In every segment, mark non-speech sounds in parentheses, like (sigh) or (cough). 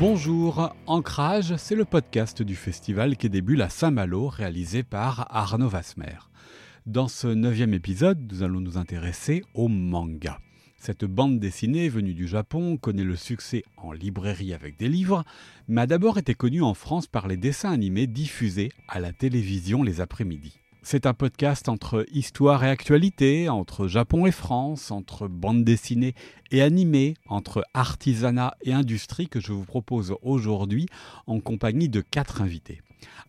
Bonjour, Ancrage, c'est le podcast du festival qui débute à Saint-Malo, réalisé par Arnaud Vasmer. Dans ce neuvième épisode, nous allons nous intéresser au manga. Cette bande dessinée venue du Japon connaît le succès en librairie avec des livres, mais a d'abord été connue en France par les dessins animés diffusés à la télévision les après-midi. C'est un podcast entre histoire et actualité, entre Japon et France, entre bande dessinée et animée, entre artisanat et industrie que je vous propose aujourd'hui en compagnie de quatre invités.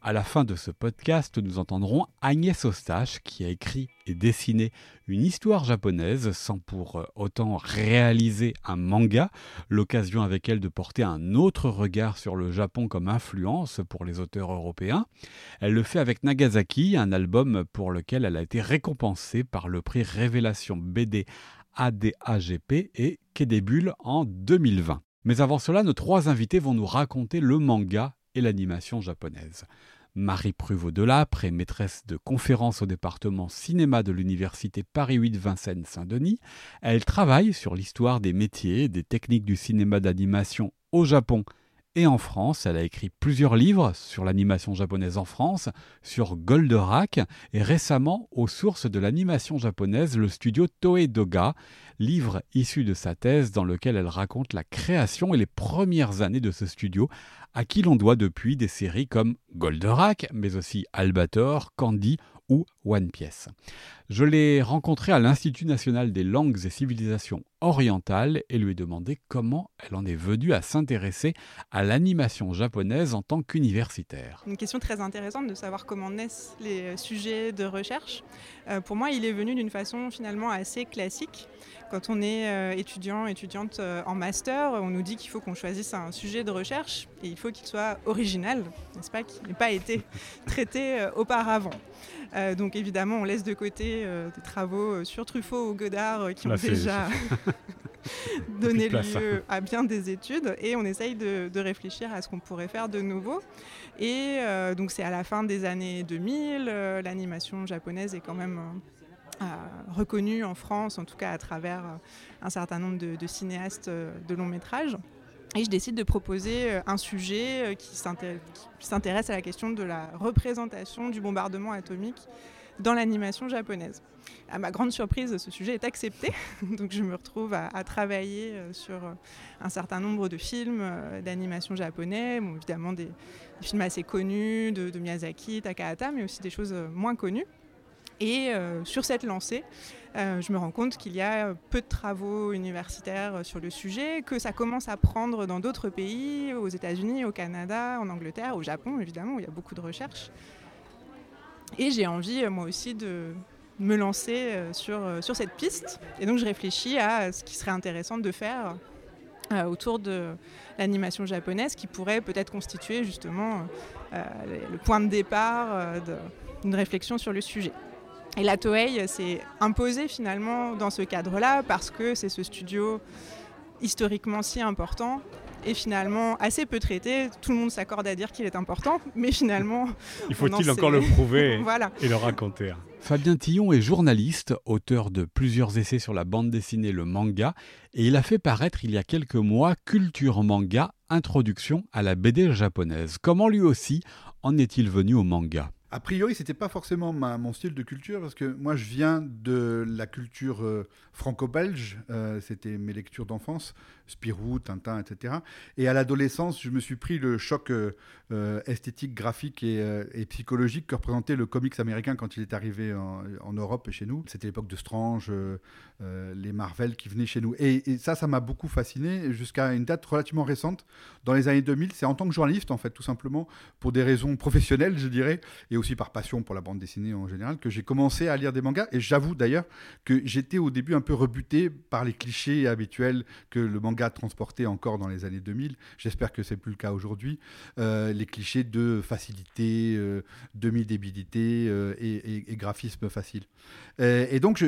À la fin de ce podcast, nous entendrons Agnès Ostache qui a écrit et dessiné une histoire japonaise sans pour autant réaliser un manga, l'occasion avec elle de porter un autre regard sur le Japon comme influence pour les auteurs européens. Elle le fait avec Nagasaki, un album pour lequel elle a été récompensée par le prix Révélation BD ADAGP et Quai en 2020. Mais avant cela, nos trois invités vont nous raconter le manga et l'animation japonaise. Marie Pruvot-Delapre est maîtresse de conférences au département cinéma de l'université Paris 8 Vincennes-Saint-Denis. Elle travaille sur l'histoire des métiers et des techniques du cinéma d'animation au Japon et en France. Elle a écrit plusieurs livres sur l'animation japonaise en France, sur Goldorak et récemment aux sources de l'animation japonaise, le studio Toei Doga, livre issu de sa thèse dans lequel elle raconte la création et les premières années de ce studio, à qui l'on doit depuis des séries comme Goldorak, mais aussi Albator, Candy ou One Piece. Je l'ai rencontrée à l'Institut national des langues et civilisations orientales et lui ai demandé comment elle en est venue à s'intéresser à l'animation japonaise en tant qu'universitaire. Une question très intéressante de savoir comment naissent les sujets de recherche. Euh, pour moi, il est venu d'une façon finalement assez classique. Quand on est euh, étudiant, étudiante euh, en master, on nous dit qu'il faut qu'on choisisse un sujet de recherche et il faut qu'il soit original, n'est-ce pas, qu'il n'ait pas été (laughs) traité auparavant. donc évidemment, on laisse de côté des travaux sur Truffaut ou Godard qui ont déjà (laughs) donné lieu à bien des études et on essaye de, réfléchir à ce qu'on pourrait faire de nouveau. Et donc c'est à la fin des années 2000, l'animation japonaise est quand même reconnu en France, en tout cas à travers euh, un certain nombre de, cinéastes euh, de long métrage. Et je décide de proposer euh, un sujet qui s'intéresse à la question de la représentation du bombardement atomique dans l'animation japonaise. À ma grande surprise, ce sujet est accepté, (laughs) donc je me retrouve à, travailler sur un certain nombre de films d'animation japonais, évidemment des, films assez connus de, Miyazaki, Takahata, mais aussi des choses moins connues. Et euh, sur cette lancée, euh, je me rends compte qu'il y a peu de travaux universitaires sur le sujet, que ça commence à prendre dans d'autres pays, aux États-Unis, au Canada, en Angleterre, au Japon évidemment, où il y a beaucoup de recherches. Et j'ai envie, moi aussi, de me lancer euh, sur, sur cette piste. Et donc je réfléchis à ce qui serait intéressant de faire autour de l'animation japonaise, qui pourrait peut-être constituer justement le point de départ d'une réflexion sur le sujet. Et la Toei s'est imposée finalement dans ce cadre-là parce que c'est ce studio historiquement si important et finalement assez peu traité. Tout le monde s'accorde à dire qu'il est important, mais finalement... (laughs) Il faut-il encore le prouver (laughs) et le raconter Fabien Tillon est journaliste, auteur de plusieurs essais sur la bande dessinée, le manga, et il a fait paraître il y a quelques mois Culture Manga, Introduction à la BD japonaise. Comment lui aussi en est-il venu au manga? A priori, c'était pas forcément mon style de culture parce que moi, je viens de la culture euh, franco-belge. Euh, c'était mes lectures d'enfance, Spirou, Tintin, etc. Et à l'adolescence, je me suis pris le choc euh, esthétique, graphique et, psychologique que représentait le comics américain quand il est arrivé en, Europe et chez nous. C'était l'époque de Strange, les Marvel qui venaient chez nous. Et ça, ça m'a beaucoup fasciné jusqu'à une date relativement récente, dans les années 2000. C'est en tant que journaliste, en fait, tout simplement, pour des raisons professionnelles, je dirais, et aussi par passion pour la bande dessinée en général, que j'ai commencé à lire des mangas. Et j'avoue d'ailleurs que j'étais au début un peu rebuté par les clichés habituels que le manga transportait encore dans les années 2000. J'espère que c'est plus le cas aujourd'hui. Euh, les clichés de facilité, euh, demi-débilité euh, et, graphisme facile. et donc, je,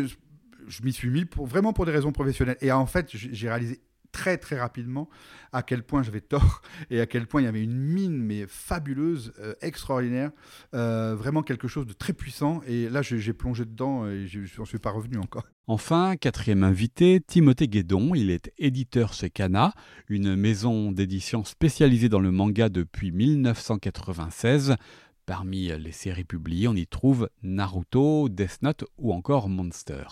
je m'y suis mis pour, vraiment pour des raisons professionnelles. Et en fait, j'ai réalisé très très rapidement à quel point j'avais tort et à quel point il y avait une mine mais fabuleuse, euh, extraordinaire, euh, vraiment quelque chose de très puissant. Et là, j'ai plongé dedans et je n'en suis pas revenu encore. Enfin, quatrième invité, Timothée Guédon. Il est éditeur chez Kana, une maison d'édition spécialisée dans le manga depuis 1996. Parmi les séries publiées, on y trouve Naruto, Death Note ou encore Monster.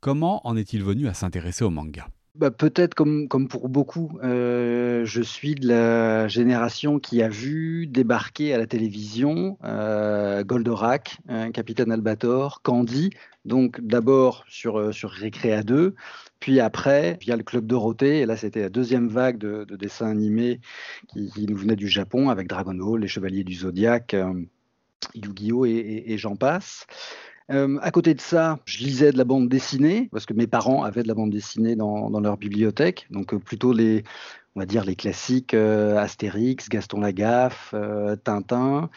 Comment en est-il venu à s'intéresser au manga? Bah, peut-être comme, comme pour beaucoup, euh, je suis de la génération qui a vu débarquer à la télévision euh, Goldorak, hein, Capitaine Albator, Candy, donc d'abord sur, euh, sur Récréa 2, puis après via le Club Dorothée, et là c'était la deuxième vague de, dessins animés qui, nous venait du Japon avec Dragon Ball, Les Chevaliers du Zodiaque, Yu-Gi-Oh! et j'en passe. Euh, à côté de ça, je lisais de la bande dessinée parce que mes parents avaient de la bande dessinée dans, leur bibliothèque, donc euh, plutôt les, on dire les classiques euh, Astérix, Gaston Lagaffe, Tintin.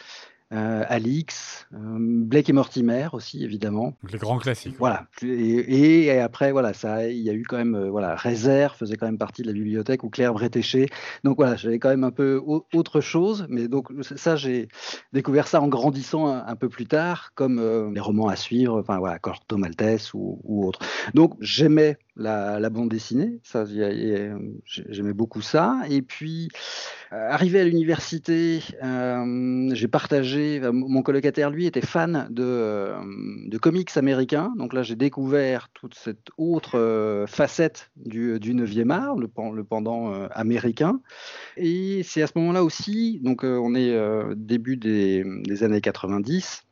Euh, Alix, euh, Blake et Mortimer aussi évidemment. les grands classiques. Voilà. Et, après voilà, ça, il y a eu quand même euh, voilà, Réserve faisait quand même partie de la bibliothèque ou Claire Bretéché. Donc voilà, j'avais quand même un peu autre chose, mais donc ça j'ai découvert ça en grandissant un, peu plus tard, comme les romans à suivre, enfin voilà, Corto Maltese ou, ou autre. Donc j'aimais la, bande dessinée. Ça, j'aimais beaucoup ça. Et puis, euh, arrivé à l'université, euh, j'ai partagé. Euh, mon colocataire, lui, était fan de, de comics américains. Donc là, j'ai découvert toute cette autre facette du, du 9e art, le, pendant américain. Et c'est à ce moment-là aussi, donc on est début des années 90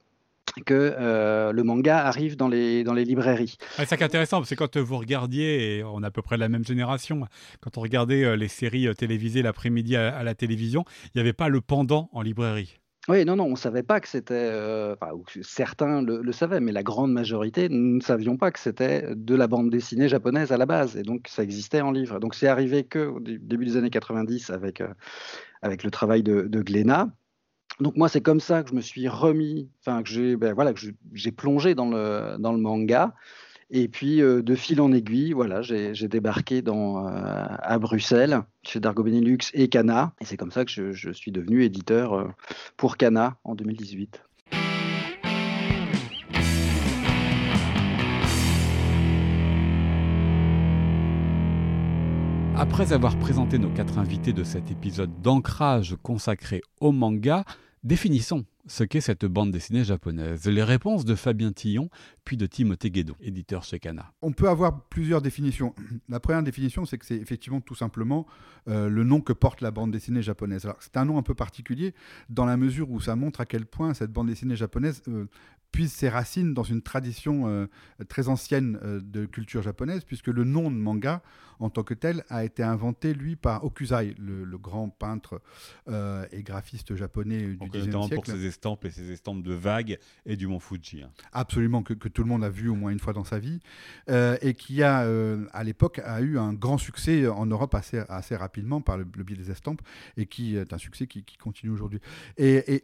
que euh, le manga arrive dans les, dans les librairies. c'est est intéressant, parce que quand vous regardiez, et on a à peu près la même génération, quand on regardait euh, les séries euh, télévisées l'après-midi à, la télévision, il n'y avait pas le pendant en librairie. Oui, non, non, on ne savait pas que c'était. certains le, savaient, mais la grande majorité, nous ne savions pas que c'était de la bande dessinée japonaise à la base. Et donc, ça existait en livre. Donc, c'est arrivé qu'au début des années 90 avec, avec le travail de, de Glénat. Donc moi, c'est comme ça que je me suis remis, enfin que j'ai, ben voilà, que j'ai plongé dans le, dans le manga. Et puis euh, de fil en aiguille, voilà, j'ai débarqué euh, à Bruxelles chez Dargo Benelux et Cana. Et c'est comme ça que je, je suis devenu éditeur euh, pour Cana en 2018. Après avoir présenté nos quatre invités de cet épisode d'ancrage consacré au manga, Définissons ce qu'est cette bande dessinée japonaise. Les réponses de Fabien Tillon, puis de Timothée Guédon, éditeur chez Kana. On peut avoir plusieurs définitions. (clears throat) La première définition, c'est que c'est effectivement tout simplement euh, le nom que porte la bande dessinée japonaise. c'est un nom un peu particulier dans la mesure où ça montre à quel point cette bande dessinée japonaise euh, puise ses racines dans une tradition euh, très ancienne de culture japonaise, puisque le nom de manga, en tant que tel, a été inventé, lui, par Okuzai, le, grand peintre et graphiste japonais du XIXe siècle. pour ses estampes et ses estampes de vagues et du mont Fuji. Hein. Absolument, que, que, tout le monde a vu au moins une fois dans sa vie, et qui a, à l'époque, a eu un grand succès en Europe assez, assez rapidement par le, biais des estampes et qui est un succès qui, continue aujourd'hui. Et,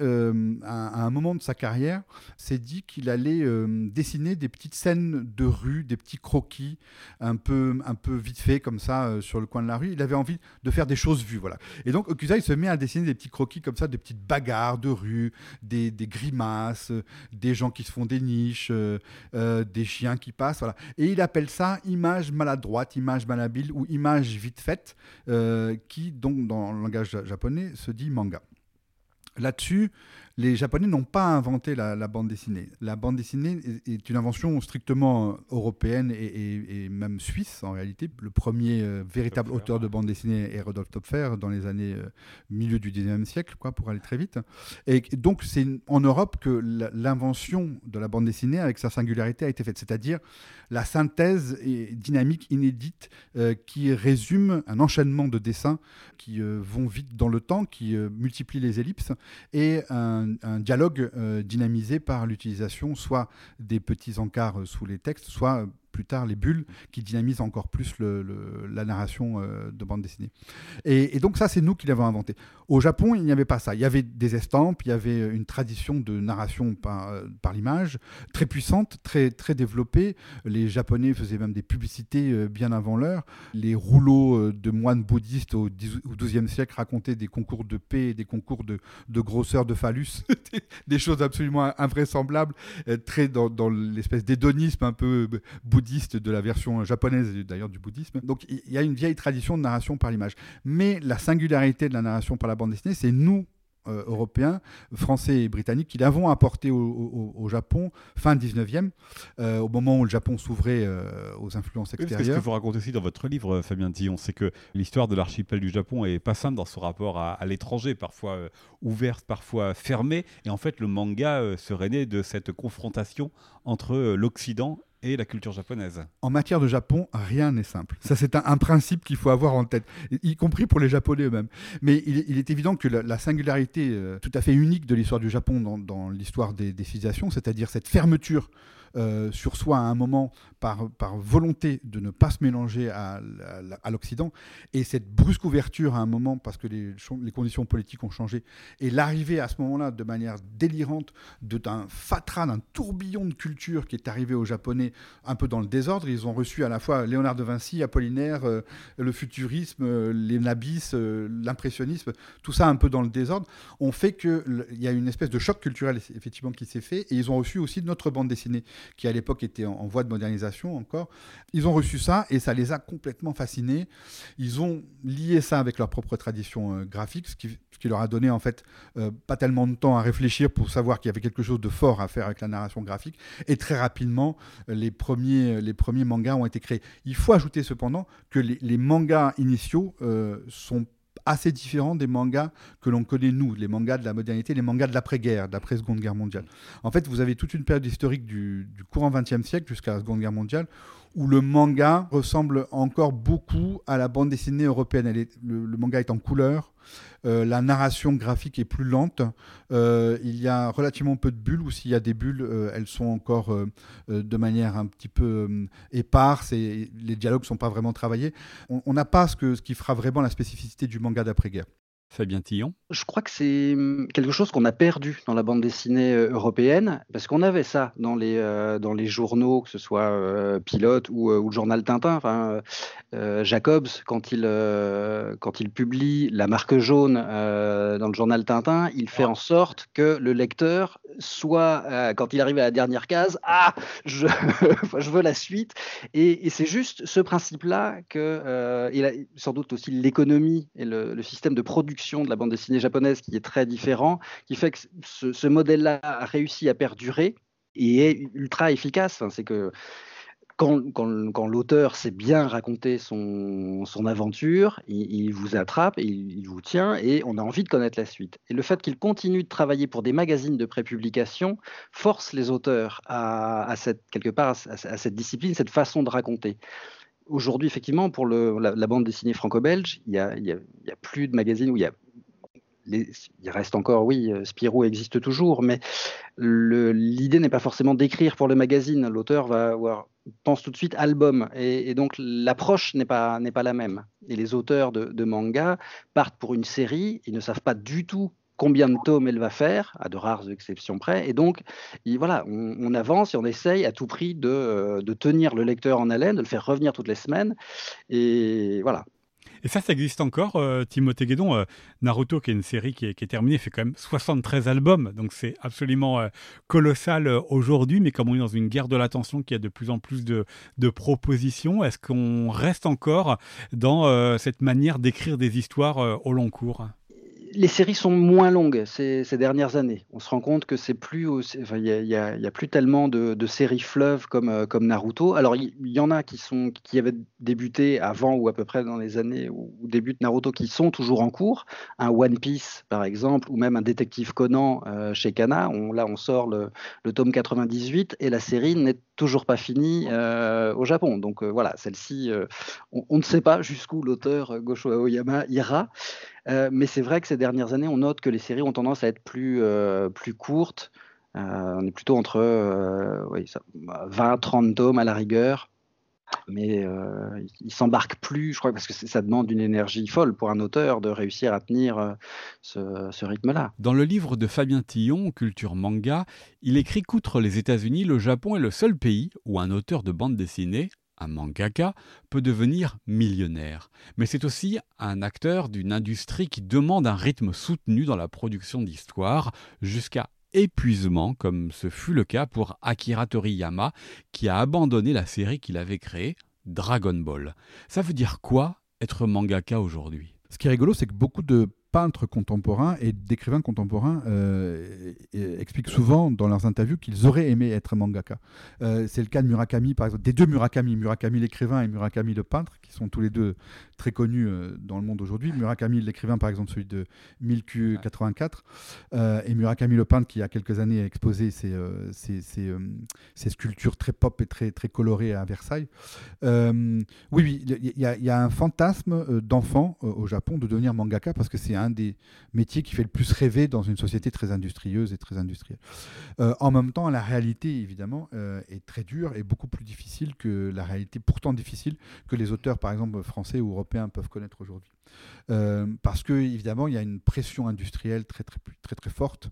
euh, à, un moment de sa carrière, s'est dit qu'il allait euh, dessiner des petites scènes de rue, des petits croquis, un peu, un peu vite fait comme ça euh, sur le coin de la rue. Il avait envie de faire des choses vues, voilà. Et donc Okusai se met à dessiner des petits croquis comme ça, des petites bagarres de rue, des, des grimaces, des gens qui se font des niches, des chiens qui passent. Et il appelle ça image maladroite, image malhabile ou image vite faite. Euh, qui, donc, dans le langage japonais, se dit manga. Là-dessus, les Japonais n'ont pas inventé la, bande dessinée. La bande dessinée est, une invention strictement euh, européenne et, même suisse en réalité. Le premier euh, véritable auteur de bande dessinée est Rodolphe Topfer dans les années euh, milieu du 19e siècle, quoi, pour aller très vite. Et donc c'est en Europe que l'invention de la bande dessinée avec sa singularité a été faite, c'est-à-dire la synthèse dynamique inédite qui résume un enchaînement de dessins qui vont vite dans le temps, qui multiplient les ellipses et un un, dialogue euh, dynamisé par l'utilisation soit des petits encarts sous les textes, soit plus tard, les bulles, qui dynamisent encore plus la narration de bande dessinée. Et, donc ça, c'est nous qui l'avons inventé. Au Japon, il n'y avait pas ça. Il y avait des estampes, il y avait une tradition de narration par, par l'image, très puissante, très, très développée. Les Japonais faisaient même des publicités bien avant l'heure. Les rouleaux de moines bouddhistes au XIIe siècle racontaient des concours de paix, des concours de, de grosseur de phallus, (laughs) des choses absolument invraisemblables, euh, très dans, dans l'espèce d'hédonisme un peu euh, bouddhiste de la version japonaise d'ailleurs du bouddhisme. Donc il y a une vieille tradition de narration par l'image. Mais la singularité de la narration par la bande dessinée, c'est nous euh, européens, français et britanniques, qui l'avons apporté au, Japon fin 19e, euh, au moment où le Japon s'ouvrait euh, aux influences extérieures. ce que vous racontez aussi dans votre livre, Fabien Tillon, c'est que l'histoire de l'archipel du Japon est pas simple dans son rapport à, à l'étranger, parfois ouverte, parfois fermée. Et en fait, le manga serait né de cette confrontation entre l'Occident et la culture japonaise. En matière de Japon, rien n'est simple. Ça, c'est un, principe qu'il faut avoir en tête, y compris pour les Japonais eux-mêmes. Mais il, est évident que la, singularité euh, tout à fait unique de l'histoire du Japon dans, l'histoire des, des civilisations, c'est-à-dire cette fermeture euh, sur soi à un moment par, par volonté de ne pas se mélanger à, l'Occident, et cette brusque ouverture à un moment parce que les, les conditions politiques ont changé, et l'arrivée à ce moment-là de manière délirante d'un fatras, d'un tourbillon de culture qui est arrivé aux Japonais un peu dans le désordre. Ils ont reçu à la fois Léonard de Vinci, Apollinaire, euh, le futurisme, euh, les nabis, l'impressionnisme, tout ça un peu dans le désordre, ont fait qu'il y a une espèce de choc culturel effectivement qui s'est fait, et ils ont reçu aussi notre bande dessinée qui à l'époque était en, voie de modernisation encore. Ils ont reçu ça et ça les a complètement fascinés. Ils ont lié ça avec leur propre tradition euh, graphique, ce qui, leur a donné en fait euh, pas tellement de temps à réfléchir pour savoir qu'il y avait quelque chose de fort à faire avec la narration graphique. Et très rapidement, les premiers, les premiers mangas ont été créés. Il faut ajouter cependant que les, mangas initiaux euh, sont assez différent des mangas que l'on connaît nous, les mangas de la modernité, les mangas de l'après-guerre, d'après Seconde Guerre mondiale. En fait, vous avez toute une période historique du, du courant XXe siècle jusqu'à la Seconde Guerre mondiale où le manga ressemble encore beaucoup à la bande dessinée européenne. le, manga est en couleur, euh, la narration graphique est plus lente, euh, il y a relativement peu de bulles, ou s'il y a des bulles, euh, elles sont encore de manière un petit peu éparse et les dialogues ne sont pas vraiment travaillés. On n'a pas ce, qui fera vraiment la spécificité du manga d'après-guerre. Fabien Tillon Je crois que c'est hum, quelque chose qu'on a perdu dans la bande dessinée euh, européenne, parce qu'on avait ça dans les, euh, dans les journaux, que ce soit euh, Pilote ou, le journal Tintin. Jacobs, quand il, quand il publie La marque jaune dans le journal Tintin, il fait en sorte que le lecteur soit, quand il arrive à la dernière case, ah, je, (laughs) je veux la suite. Et, c'est juste ce principe-là que, a sans doute aussi l'économie et le système de production de la bande dessinée japonaise qui est très différent, qui fait que ce, modèle-là a réussi à perdurer et est ultra efficace. c'est que quand, l'auteur sait bien raconter son, aventure, il, vous attrape, il, vous tient et on a envie de connaître la suite. Et le fait qu'il continue de travailler pour des magazines de prépublication force les auteurs quelque part à, cette discipline, cette façon de raconter. Aujourd'hui, effectivement, pour la, bande dessinée franco-belge, il n'y a, plus de magazines où il y a. il reste encore, oui, euh, Spirou existe toujours, mais l'idée n'est pas forcément d'écrire pour le magazine. L'auteur va avoir, pense tout de suite album, et, donc l'approche n'est pas, la même. Et les auteurs de, de manga partent pour une série, ils ne savent pas du tout combien de tomes elle va faire, à de rares exceptions près. Et donc, voilà, on, avance et on essaye à tout prix euh, de, tenir le lecteur en haleine, de le faire revenir toutes les semaines. Et voilà. Et ça, ça existe encore, euh, Timothée Guédon. Euh, Naruto, qui est une série qui est, terminée, fait quand même 73 albums. Donc c'est absolument colossal aujourd'hui. Mais comme on est dans une guerre de l'attention, qui a de plus en plus de, de propositions, est-ce qu'on reste encore dans cette manière d'écrire des histoires au long cours? Les séries sont moins longues ces, dernières années. On se rend compte que c'est plus, il y, a plus tellement de, séries fleuves comme, euh, comme Naruto. Alors il y, en a qui sont qui avaient débuté avant ou à peu près dans les années où, débute Naruto qui sont toujours en cours. Un One Piece par exemple ou même un Détective Conan euh, chez Kana. On, là on sort le, tome 98 et la série n'est toujours pas finie euh, au Japon. Donc voilà, celle-ci, on, on, ne sait pas jusqu'où l'auteur Gosho Aoyama ira. Euh, mais c'est vrai que ces dernières années, on note que les séries ont tendance à être plus, euh, plus courtes. Euh, on est plutôt entre 20-30 tomes à la rigueur. Mais euh, il s'embarque plus, je crois, parce que ça demande une énergie folle pour un auteur de réussir à tenir euh, ce, rythme-là. Dans le livre de Fabien Tillon, Culture manga, il écrit qu'outre les États-Unis, le Japon est le seul pays où un auteur de bande dessinée, un mangaka, peut devenir millionnaire. Mais c'est aussi un acteur d'une industrie qui demande un rythme soutenu dans la production d'histoires, jusqu'à épuisement, comme ce fut le cas pour Akira Toriyama, qui a abandonné la série qu'il avait créée, Dragon Ball. Ça veut dire quoi être mangaka aujourd'hui? Ce qui est rigolo, c'est que beaucoup de peintres contemporains et d'écrivains contemporains euh, expliquent souvent dans leurs interviews qu'ils auraient aimé être mangaka. Euh, c'est le cas de Murakami, par exemple, des deux Murakami, Murakami l'écrivain et Murakami le peintre, qui sont tous les deux très connus euh, dans le monde aujourd'hui. Murakami l'écrivain, par exemple, celui de 1000Q84, et Murakami le peintre, qui il y a quelques années a exposé ses, ses, sculptures très pop et très, très colorées à Versailles. oui, oui, il y, y, a un fantasme d'enfant au Japon de devenir mangaka parce que c'est un un des métiers qui fait le plus rêver dans une société très industrieuse et très industrielle. Euh, en même temps, la réalité, évidemment, euh, est très dure et beaucoup plus difficile que la réalité, pourtant difficile, que les auteurs, par exemple, français ou européens peuvent connaître aujourd'hui. Euh, parce que évidemment il y a une pression industrielle très très très très forte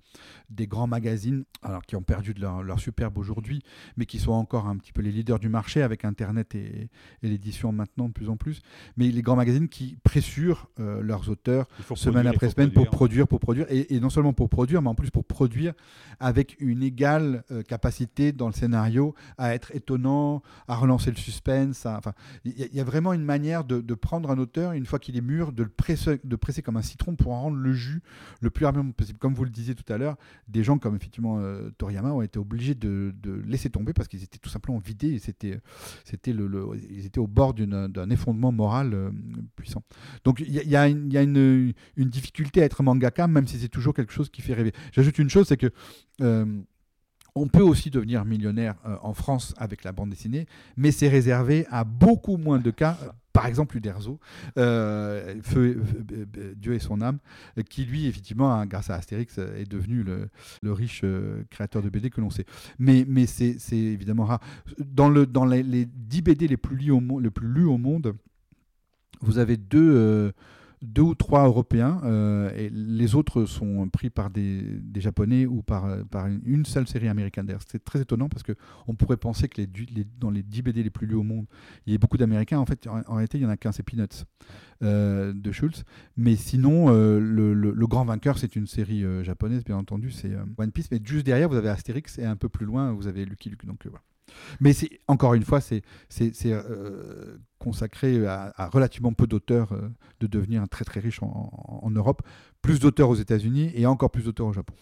des grands magazines alors qui ont perdu de leur, superbe aujourd'hui mais qui sont encore un petit peu les leaders du marché avec internet et, l'édition maintenant de plus en plus. Mais les grands magazines qui pressurent euh, leurs auteurs semaine après semaine pour produire. pour produire et, non seulement pour produire mais en plus pour produire avec une égale euh, capacité dans le scénario à être étonnant à relancer le suspense enfin il y, a vraiment une manière de, de prendre un auteur une fois qu'il est mûr de le presser, comme un citron pour en rendre le jus le plus rapidement possible. Comme vous le disiez tout à l'heure, des gens comme effectivement euh, Toriyama ont été obligés de, laisser tomber parce qu'ils étaient tout simplement vidés et c'était, c'était ils étaient au bord d'un effondrement moral euh, puissant. Donc il y, a, une, difficulté à être mangaka, même si c'est toujours quelque chose qui fait rêver. J'ajoute une chose, c'est que euh, on peut aussi devenir millionnaire en France avec la bande dessinée, mais c'est réservé à beaucoup moins de cas par exemple Uderzo, euh, Dieu et son âme, qui lui, effectivement, grâce à Astérix, est devenu le, riche euh, créateur de BD que l'on sait. Mais, c'est évidemment rare. Dans, le, dans les, les 10 BD les plus, lus au, monde, vous avez deux, euh, deux ou trois Européens, euh, et les autres sont pris par des, Japonais ou par, par une, seule série américaine. D'ailleurs, c'est très étonnant parce qu'on pourrait penser que dans les 10 BD les plus lus au monde, il y a beaucoup d'Américains. En fait, en, réalité, il n'y en a qu'un, c'est Peanuts euh, de Schultz. Mais sinon, euh, le, grand vainqueur, c'est une série japonaise, bien entendu, c'est One Piece. Mais juste derrière, vous avez Astérix et un peu plus loin, vous avez Lucky Luke. Donc voilà. Mais encore une fois, c'est euh, consacré à, relativement peu d'auteurs euh, de devenir très très riche en Europe, plus d'auteurs aux États-Unis et encore plus d'auteurs au Japon.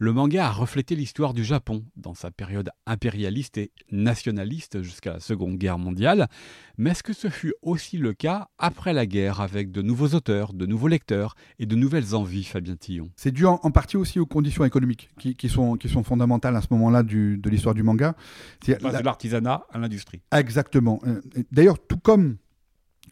Le manga a reflété l'histoire du Japon dans sa période impérialiste et nationaliste jusqu'à la Seconde Guerre mondiale, mais est-ce que ce fut aussi le cas après la guerre avec de nouveaux auteurs, de nouveaux lecteurs et de nouvelles envies, Fabien Tillon? C'est dû en, partie aussi aux conditions économiques qui, sont, qui sont fondamentales à ce moment-là de l'histoire du manga. C'est de l'artisanat à l'industrie. Exactement. Euh, d'ailleurs, tout comme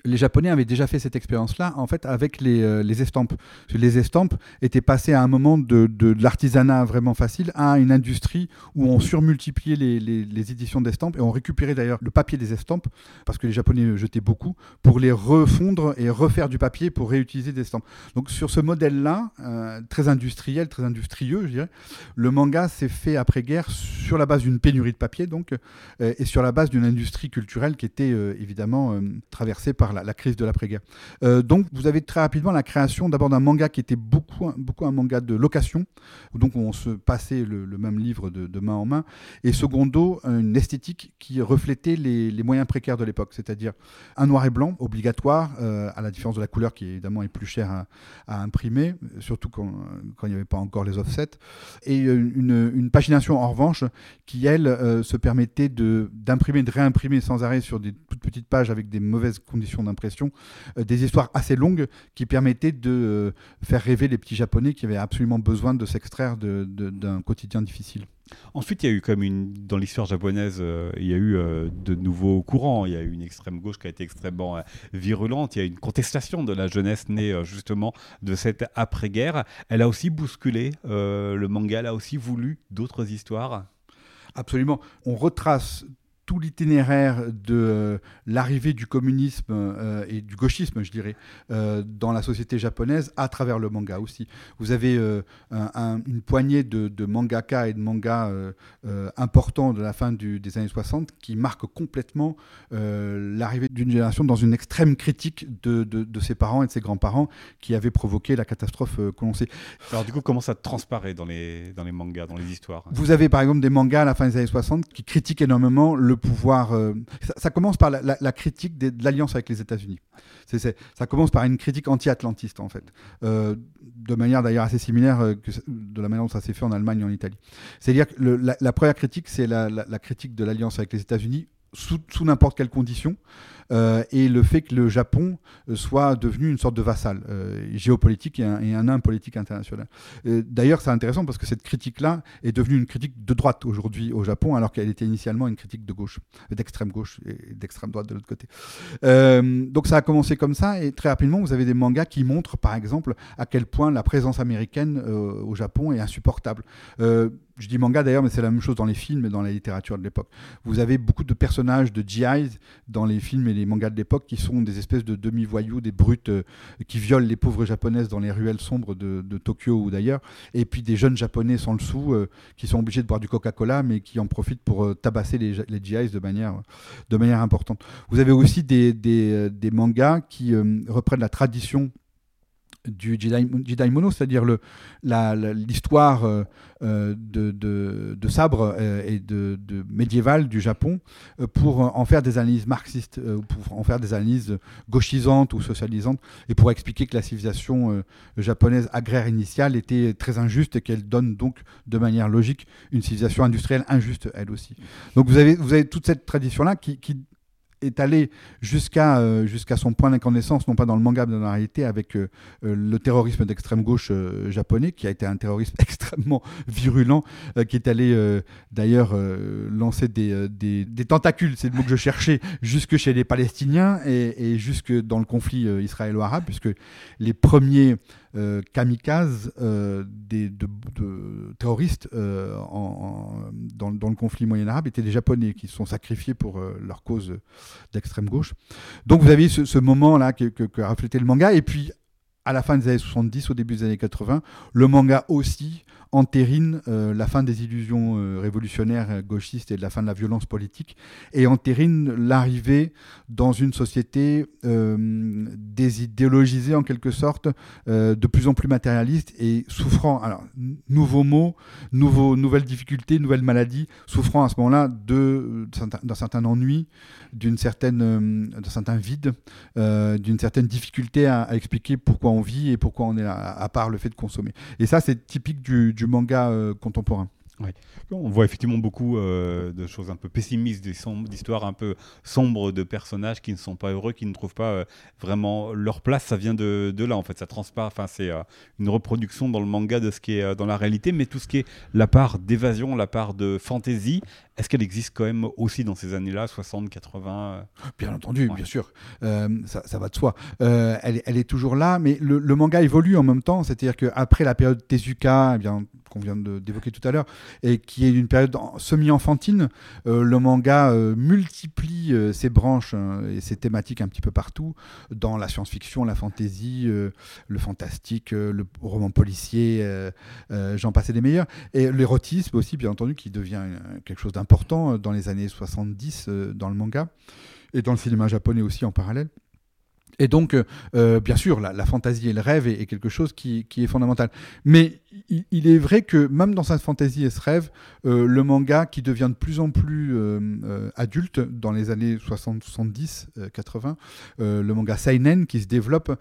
les Japonais avaient déjà fait cette expérience-là, en fait, avec les, euh, les, estampes. Les estampes étaient passées à un moment de, l'artisanat vraiment facile à une industrie où on surmultipliait les, éditions d'estampes et on récupérait d'ailleurs le papier des estampes, parce que les Japonais jetaient beaucoup, pour les refondre et refaire du papier pour réutiliser des estampes. Donc sur ce modèle-là, euh, très industriel, très industrieux, je dirais, le manga s'est fait après-guerre sur la base d'une pénurie de papier, donc, euh, et sur la base d'une industrie culturelle qui était évidemment traversée par la, crise de l'après-guerre. Euh, donc, vous avez très rapidement la création d'abord d'un manga qui était beaucoup, un manga de location, donc on se passait le, même livre de, main en main, et secondo, une esthétique qui reflétait les, moyens précaires de l'époque, c'est-à-dire un noir et blanc obligatoire, euh, à la différence de la couleur qui évidemment est plus chère à, imprimer, surtout quand, il n'y avait pas encore les offsets, et une, une pagination en revanche qui, elle, euh, se permettait d'imprimer, de, de réimprimer sans arrêt sur des toutes petites pages avec des mauvaises conditions d'impression, euh, des histoires assez longues qui permettaient de euh, faire rêver les petits Japonais qui avaient absolument besoin de s'extraire d'un quotidien difficile. Ensuite, il y a eu comme une dans l'histoire japonaise, euh, il y a eu de nouveaux courants. Il y a eu une extrême gauche qui a été extrêmement virulente. Il y a eu une contestation de la jeunesse née justement de cette après-guerre. Elle a aussi bousculé le manga. Elle a aussi voulu d'autres histoires. Absolument. On retrace tout l'itinéraire de l'arrivée du communisme et du gauchisme, je dirais, dans la société japonaise à travers le manga aussi. Vous avez une poignée de, de, mangaka et de mangas importants de la fin des années 60 qui marquent complètement l'arrivée d'une génération dans une extrême critique de, de, ses parents et de ses grands-parents qui avaient provoqué la catastrophe que l'on sait. Alors du coup, comment ça transparaît dans les, dans les mangas, dans les histoires? Vous avez par exemple des mangas à la fin des années 60 qui critiquent énormément le pouvoir. Euh, ça, commence par la, critique de, l'alliance avec les États-Unis. ça commence par une critique anti-atlantiste en fait, euh, de manière d'ailleurs assez similaire euh, que de la manière dont ça s'est fait en Allemagne et en Italie. C'est-à-dire que la, première critique, c'est la, critique de l'alliance avec les États-Unis sous, sous n'importe quelle condition. Euh, et le fait que le Japon euh, soit devenu une sorte de vassal euh, géopolitique et un, et politique international. D'ailleurs, c'est intéressant parce que cette critique-là est devenue une critique de droite aujourd'hui au Japon, alors qu'elle était initialement une critique de gauche, d'extrême gauche et d'extrême droite de l'autre côté. donc ça a commencé comme ça, et très rapidement, vous avez des mangas qui montrent, par exemple, à quel point la présence américaine au Japon est insupportable je dis manga d'ailleurs, mais c'est la même chose dans les films et dans la littérature de l'époque. Vous avez beaucoup de personnages de GIs dans les films et les mangas de l'époque qui sont des espèces de demi-voyous, des brutes euh, qui violent les pauvres japonaises dans les ruelles sombres de, Tokyo ou d'ailleurs. Et puis des jeunes japonais sans le sou euh, qui sont obligés de boire du Coca-Cola mais qui en profitent pour euh, tabasser les, les, GIs de manière, de manière importante. Vous avez aussi des, des, des mangas qui reprennent la tradition du Jedi, c'est-à-dire l'histoire euh, euh, de, de, sabre euh, et de, de, médiéval du Japon pour en faire des analyses marxistes, pour en faire des analyses gauchisantes ou socialisantes, et pour expliquer que la civilisation japonaise agraire initiale était très injuste et qu'elle donne donc de manière logique une civilisation industrielle injuste elle aussi. Donc vous avez, vous avez toute cette tradition-là qui, qui est allé jusqu'à euh, jusqu'à son point d'incandescence, non pas dans le manga, mais dans la réalité, avec euh, euh, le terrorisme d'extrême gauche japonais, qui a été un terrorisme (laughs) extrêmement virulent, qui est allé d'ailleurs lancer des, des, tentacules, c'est le mot que je cherchais, jusque chez les Palestiniens et jusque dans le conflit israélo-arabe, puisque les premiers euh, kamikazes euh, des, de, terroristes euh, dans, le conflit moyen-arabe étaient des Japonais qui se sont sacrifiés pour leur cause d'extrême gauche. Donc vous avez ce, moment-là que, que, a reflété le manga. Et puis, à la fin des années 70, au début des années 80, le manga aussi entérine euh, la fin des illusions euh, révolutionnaires euh, gauchistes et de la fin de la violence politique, et entérine l'arrivée dans une société désidéologisée en quelque sorte, de plus en plus matérialiste et souffrant, alors nouveaux mots, nouveaux, nouvelles difficultés, nouvelles maladies, souffrant à ce moment-là d'un certain ennui, d'une certaine, d'un certain vide, d'une certaine difficulté à, expliquer pourquoi on vit et pourquoi on est là, à part le fait de consommer. Et ça, c'est typique du manga euh, contemporain. On voit effectivement beaucoup euh, de choses un peu pessimistes, d'histoires un peu sombres de personnages qui ne sont pas heureux, qui ne trouvent pas euh, vraiment leur place. Ça vient de, là, en fait. Ça transparaît. Enfin, c'est une reproduction dans le manga de ce qui est dans la réalité, mais tout ce qui est la part d'évasion, la part de fantaisie, est-ce qu'elle existe quand même aussi dans ces années-là, 60, 80 Bien entendu, bien sûr. Ça, va de soi. Elle, elle, est toujours là, mais le, manga évolue en même temps. C'est-à-dire qu'après la période Tezuka, eh bien, qu'on vient d'évoquer tout à l'heure, et qui est une période semi-enfantine, euh, le manga euh, multiplie euh, ses branches hein, et ses thématiques un petit peu partout, dans la science-fiction, la fantasy, le fantastique, le roman policier, j'en passais des meilleurs, et l'érotisme aussi, bien entendu, qui devient quelque chose d'important dans les années 70 dans le manga, et dans le cinéma japonais aussi en parallèle. Et donc, euh, euh, bien sûr, la, fantaisie et le rêve est, quelque chose qui, est fondamental. Mais il, est vrai que même dans sa fantaisie et ce rêve, euh, le manga qui devient de plus en plus adulte dans les années 60, 70, 80, le manga seinen qui se développe,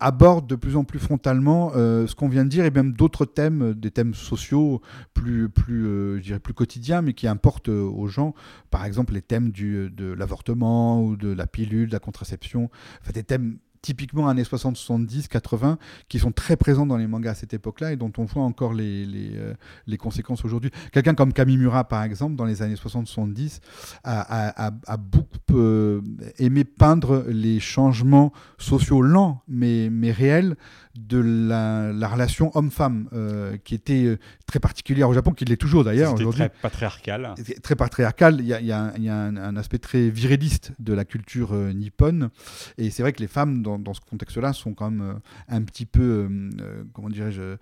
aborde de plus en plus frontalement ce qu'on vient de dire et même d'autres thèmes, des thèmes sociaux plus, plus, je dirais plus quotidiens, mais qui importent aux gens. Par exemple, les thèmes du, de l'avortement ou de la pilule, de la contraception des thèmes typiquement années 60, 70, 80, qui sont très présents dans les mangas à cette époque-là et dont on voit encore les, les, euh, conséquences aujourd'hui. Quelqu'un comme Kamimura, par exemple, dans les années 60-70, a, a, a, beaucoup euh, aimé peindre les changements sociaux lents, mais, mais réels, de la, la relation homme-femme, euh, qui était très particulière au Japon, qui l'est toujours d'ailleurs aujourd'hui. Très patriarcal. Très patriarcal. Il y a, il y a, il y a un, un, aspect très viriliste de la culture nippone. Et c'est vrai que les femmes, dans dans, ce contexte-là, sont quand même euh, un petit peu, euh, euh, comment dirais-je,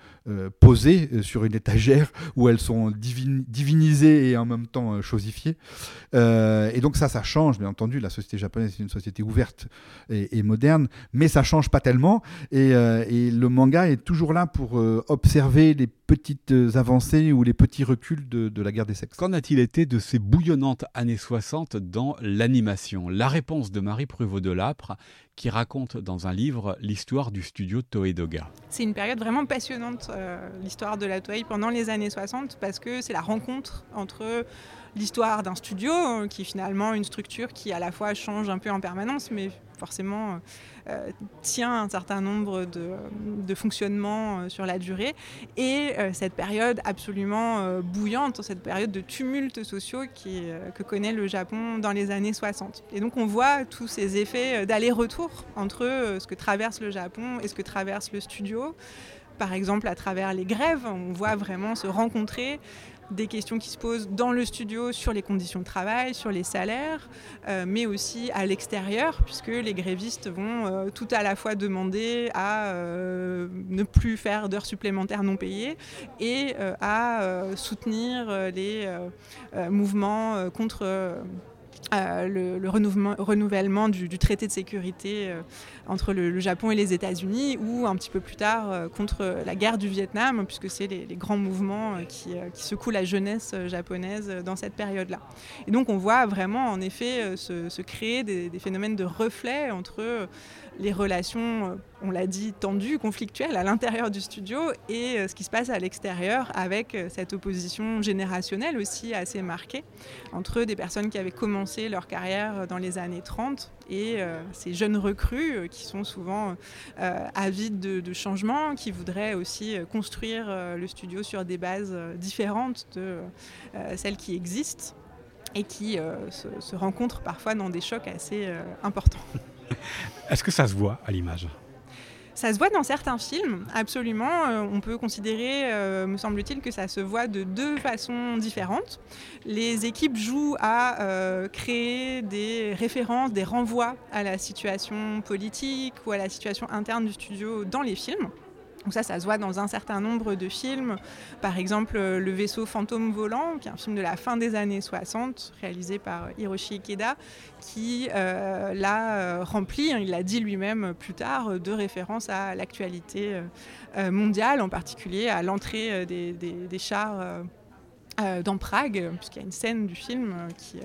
posées sur une étagère où elles sont divinisées et en même temps chosifiées. et donc ça, ça change, bien entendu. La société japonaise est une société ouverte et, moderne, mais ça change pas tellement. Et, et, le manga est toujours là pour observer les petites avancées ou les petits reculs de, de la guerre des sexes. Qu'en a-t-il été de ces bouillonnantes années 60 dans l'animation? La réponse de Marie Pruvot de Lapre qui raconte dans un livre l'histoire du studio Toedoga. C'est une période vraiment passionnante, euh, l'histoire de la Toei pendant les années 60, parce que c'est la rencontre entre l'histoire d'un studio, euh, qui est finalement une structure qui à la fois change un peu en permanence, mais forcément euh, tient un certain nombre de, de fonctionnements euh, sur la durée, et euh, cette période absolument bouillante, cette période de tumultes sociaux que connaît le Japon dans les années 60. Et donc on voit tous ces effets d'aller-retour entre ce que traverse le Japon et ce que traverse le studio par exemple à travers les grèves, on voit vraiment se rencontrer des questions qui se posent dans le studio sur les conditions de travail, sur les salaires, euh, mais aussi à l'extérieur, puisque les grévistes vont euh, tout à la fois demander à euh, ne plus faire d'heures supplémentaires non payées et à soutenir les mouvements contre euh, le, renouvellement, du, traité de sécurité euh, entre le, Japon et les États-Unis, ou un petit peu plus tard euh, contre la guerre du Vietnam, puisque c'est les, grands mouvements qui, secouent la jeunesse japonaise dans cette période-là. Et donc on voit vraiment en effet se, créer des, des, phénomènes de reflets entre les relations, euh, on l'a dit, tendues, conflictuelles à l'intérieur du studio et euh, ce qui se passe à l'extérieur avec euh, cette opposition générationnelle aussi assez marquée entre des personnes qui avaient commencé leur carrière dans les années 30 et ces jeunes recrues qui sont souvent avides de, de changement, qui voudraient aussi construire le studio sur des bases différentes de celles qui existent et qui se, se, rencontrent parfois dans des chocs assez importants. (laughs) (laughs) Est-ce que ça se voit à l'image? Ça se voit dans certains films, absolument. Euh, on peut considérer, euh, me semble-t-il, que ça se voit de deux façons différentes. Les équipes jouent à euh, créer des références, des renvois à la situation politique ou à la situation interne du studio dans les films. Donc ça, ça se voit dans un certain nombre de films. Par exemple, Le vaisseau fantôme volant, qui est un film de la fin des années 60, réalisé par Hiroshi Ikeda, qui euh, l'a euh, rempli, hein, il l'a dit lui-même plus tard, de références à l'actualité euh, mondiale, en particulier à l'entrée des, chars dans Prague, puisqu'il y a une scène du film qui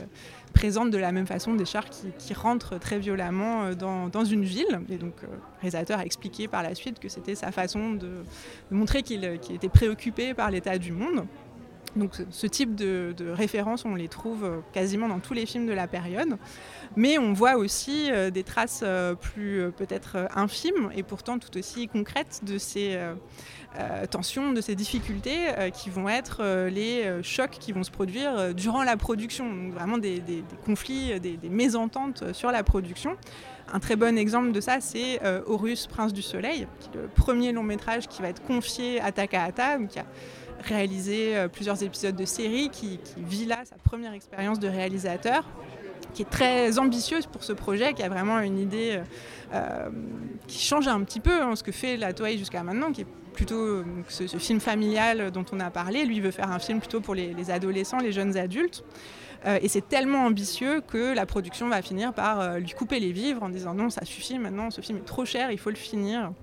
présente de la même façon des chars qui, rentrent très violemment euh, dans, une ville. Et donc, euh, le réalisateur a expliqué par la suite que c'était sa façon de, montrer qu'il était préoccupé par l'état du monde. Donc ce type de, références, on les trouve euh, quasiment dans tous les films de la période. Mais on voit aussi des traces plus peut-être infimes et pourtant tout aussi concrètes de ces tensions, de ces difficultés qui vont être les chocs qui vont se produire durant la production. Donc vraiment des, conflits, des, mésententes sur la production. Un très bon exemple de ça, c'est Horus, Prince du Soleil, qui est le premier long métrage qui va être confié à Takahata, qui a réalisé euh, plusieurs épisodes de série, qui, vit là sa première expérience de réalisateur qui est très ambitieuse pour ce projet, qui a vraiment une idée euh, euh, qui change un petit peu hein, ce que fait la Toei jusqu'à maintenant, qui est plutôt ce, film familial dont on a parlé. Lui veut faire un film plutôt pour les, adolescents, les jeunes adultes. et c'est tellement ambitieux que la production va finir par lui couper les vivres en disant non, ça suffit maintenant, ce film est trop cher, il faut le finir.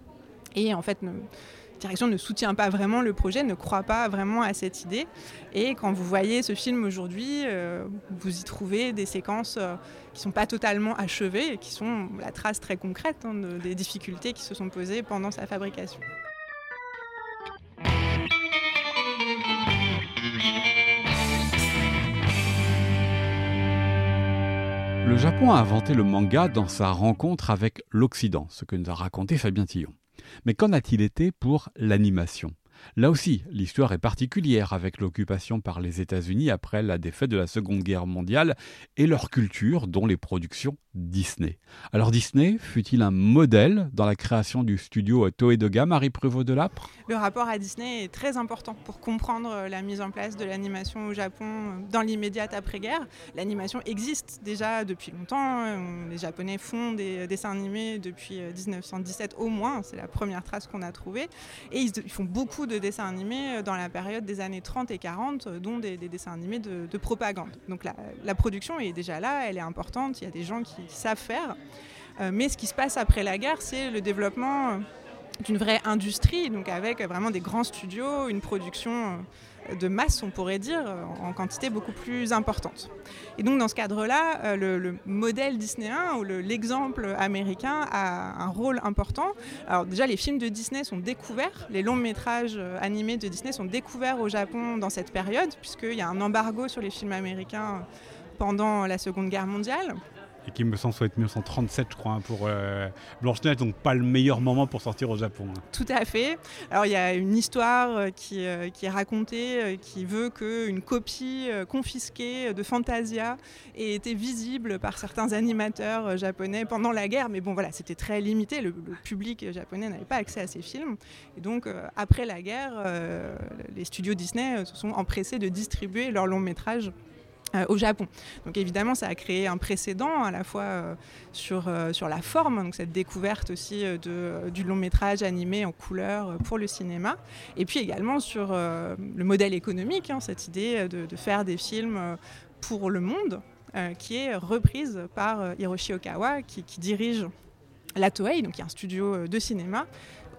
Et en fait, direction ne soutient pas vraiment le projet, ne croit pas vraiment à cette idée. Et quand vous voyez ce film aujourd'hui, euh, vous y trouvez des séquences euh, qui ne sont pas totalement achevées et qui sont la trace très concrète hein, des difficultés qui se sont posées pendant sa fabrication. Le Japon a inventé le manga dans sa rencontre avec l'Occident, ce que nous a raconté Fabien Tillon. Mais qu'en a-t-il été pour l'animation? Là aussi, l'histoire est particulière avec l'occupation par les États-Unis après la défaite de la Seconde Guerre mondiale et leur culture, dont les productions Disney. Alors Disney fut-il un modèle dans la création du studio gamme Marie Prévost de Lapre? Le rapport à Disney est très important pour comprendre la mise en place de l'animation au Japon dans l'immédiate après-guerre. L'animation existe déjà depuis longtemps. Les Japonais font des dessins animés depuis 1917 au moins. C'est la première trace qu'on a trouvée. Et ils font beaucoup de dessins animés dans la période des années 30 et 40, dont des, dessins animés de, propagande. Donc la, production est déjà là, elle est importante. Il y a des gens qui savent faire. Euh, mais ce qui se passe après la guerre, c'est le développement euh, d'une vraie industrie, donc avec vraiment des grands studios, une production euh, de masse, on pourrait dire, en quantité beaucoup plus importante. Et donc dans ce cadre-là, le, modèle disneyen ou l'exemple américain a un rôle important. Alors déjà, les films de Disney sont découverts, les longs métrages animés de Disney sont découverts au Japon dans cette période, puisqu'il y a un embargo sur les films américains pendant la Seconde Guerre mondiale et qui me semble soit 1937, je crois, hein, pour euh, Blanche-Neige, donc pas le meilleur moment pour sortir au Japon. Hein. Tout à fait. Alors il y a une histoire euh, qui, euh, qui est racontée qui veut qu'une copie confisquée de Fantasia ait été visible par certains animateurs japonais pendant la guerre, mais bon voilà, c'était très limité, le, le public japonais n'avait pas accès à ces films. Et donc après la guerre, les studios Disney se sont empressés de distribuer leurs longs métrages au Japon. Donc évidemment, ça a créé un précédent à la fois euh, sur, euh, sur la forme, donc cette découverte aussi de, du long métrage animé en couleur pour le cinéma, et puis également sur le modèle économique, hein, cette idée de, de, faire des films pour le monde, qui est reprise par Hiroshi Okawa, qui, qui dirige la Toei, donc y a un studio de cinéma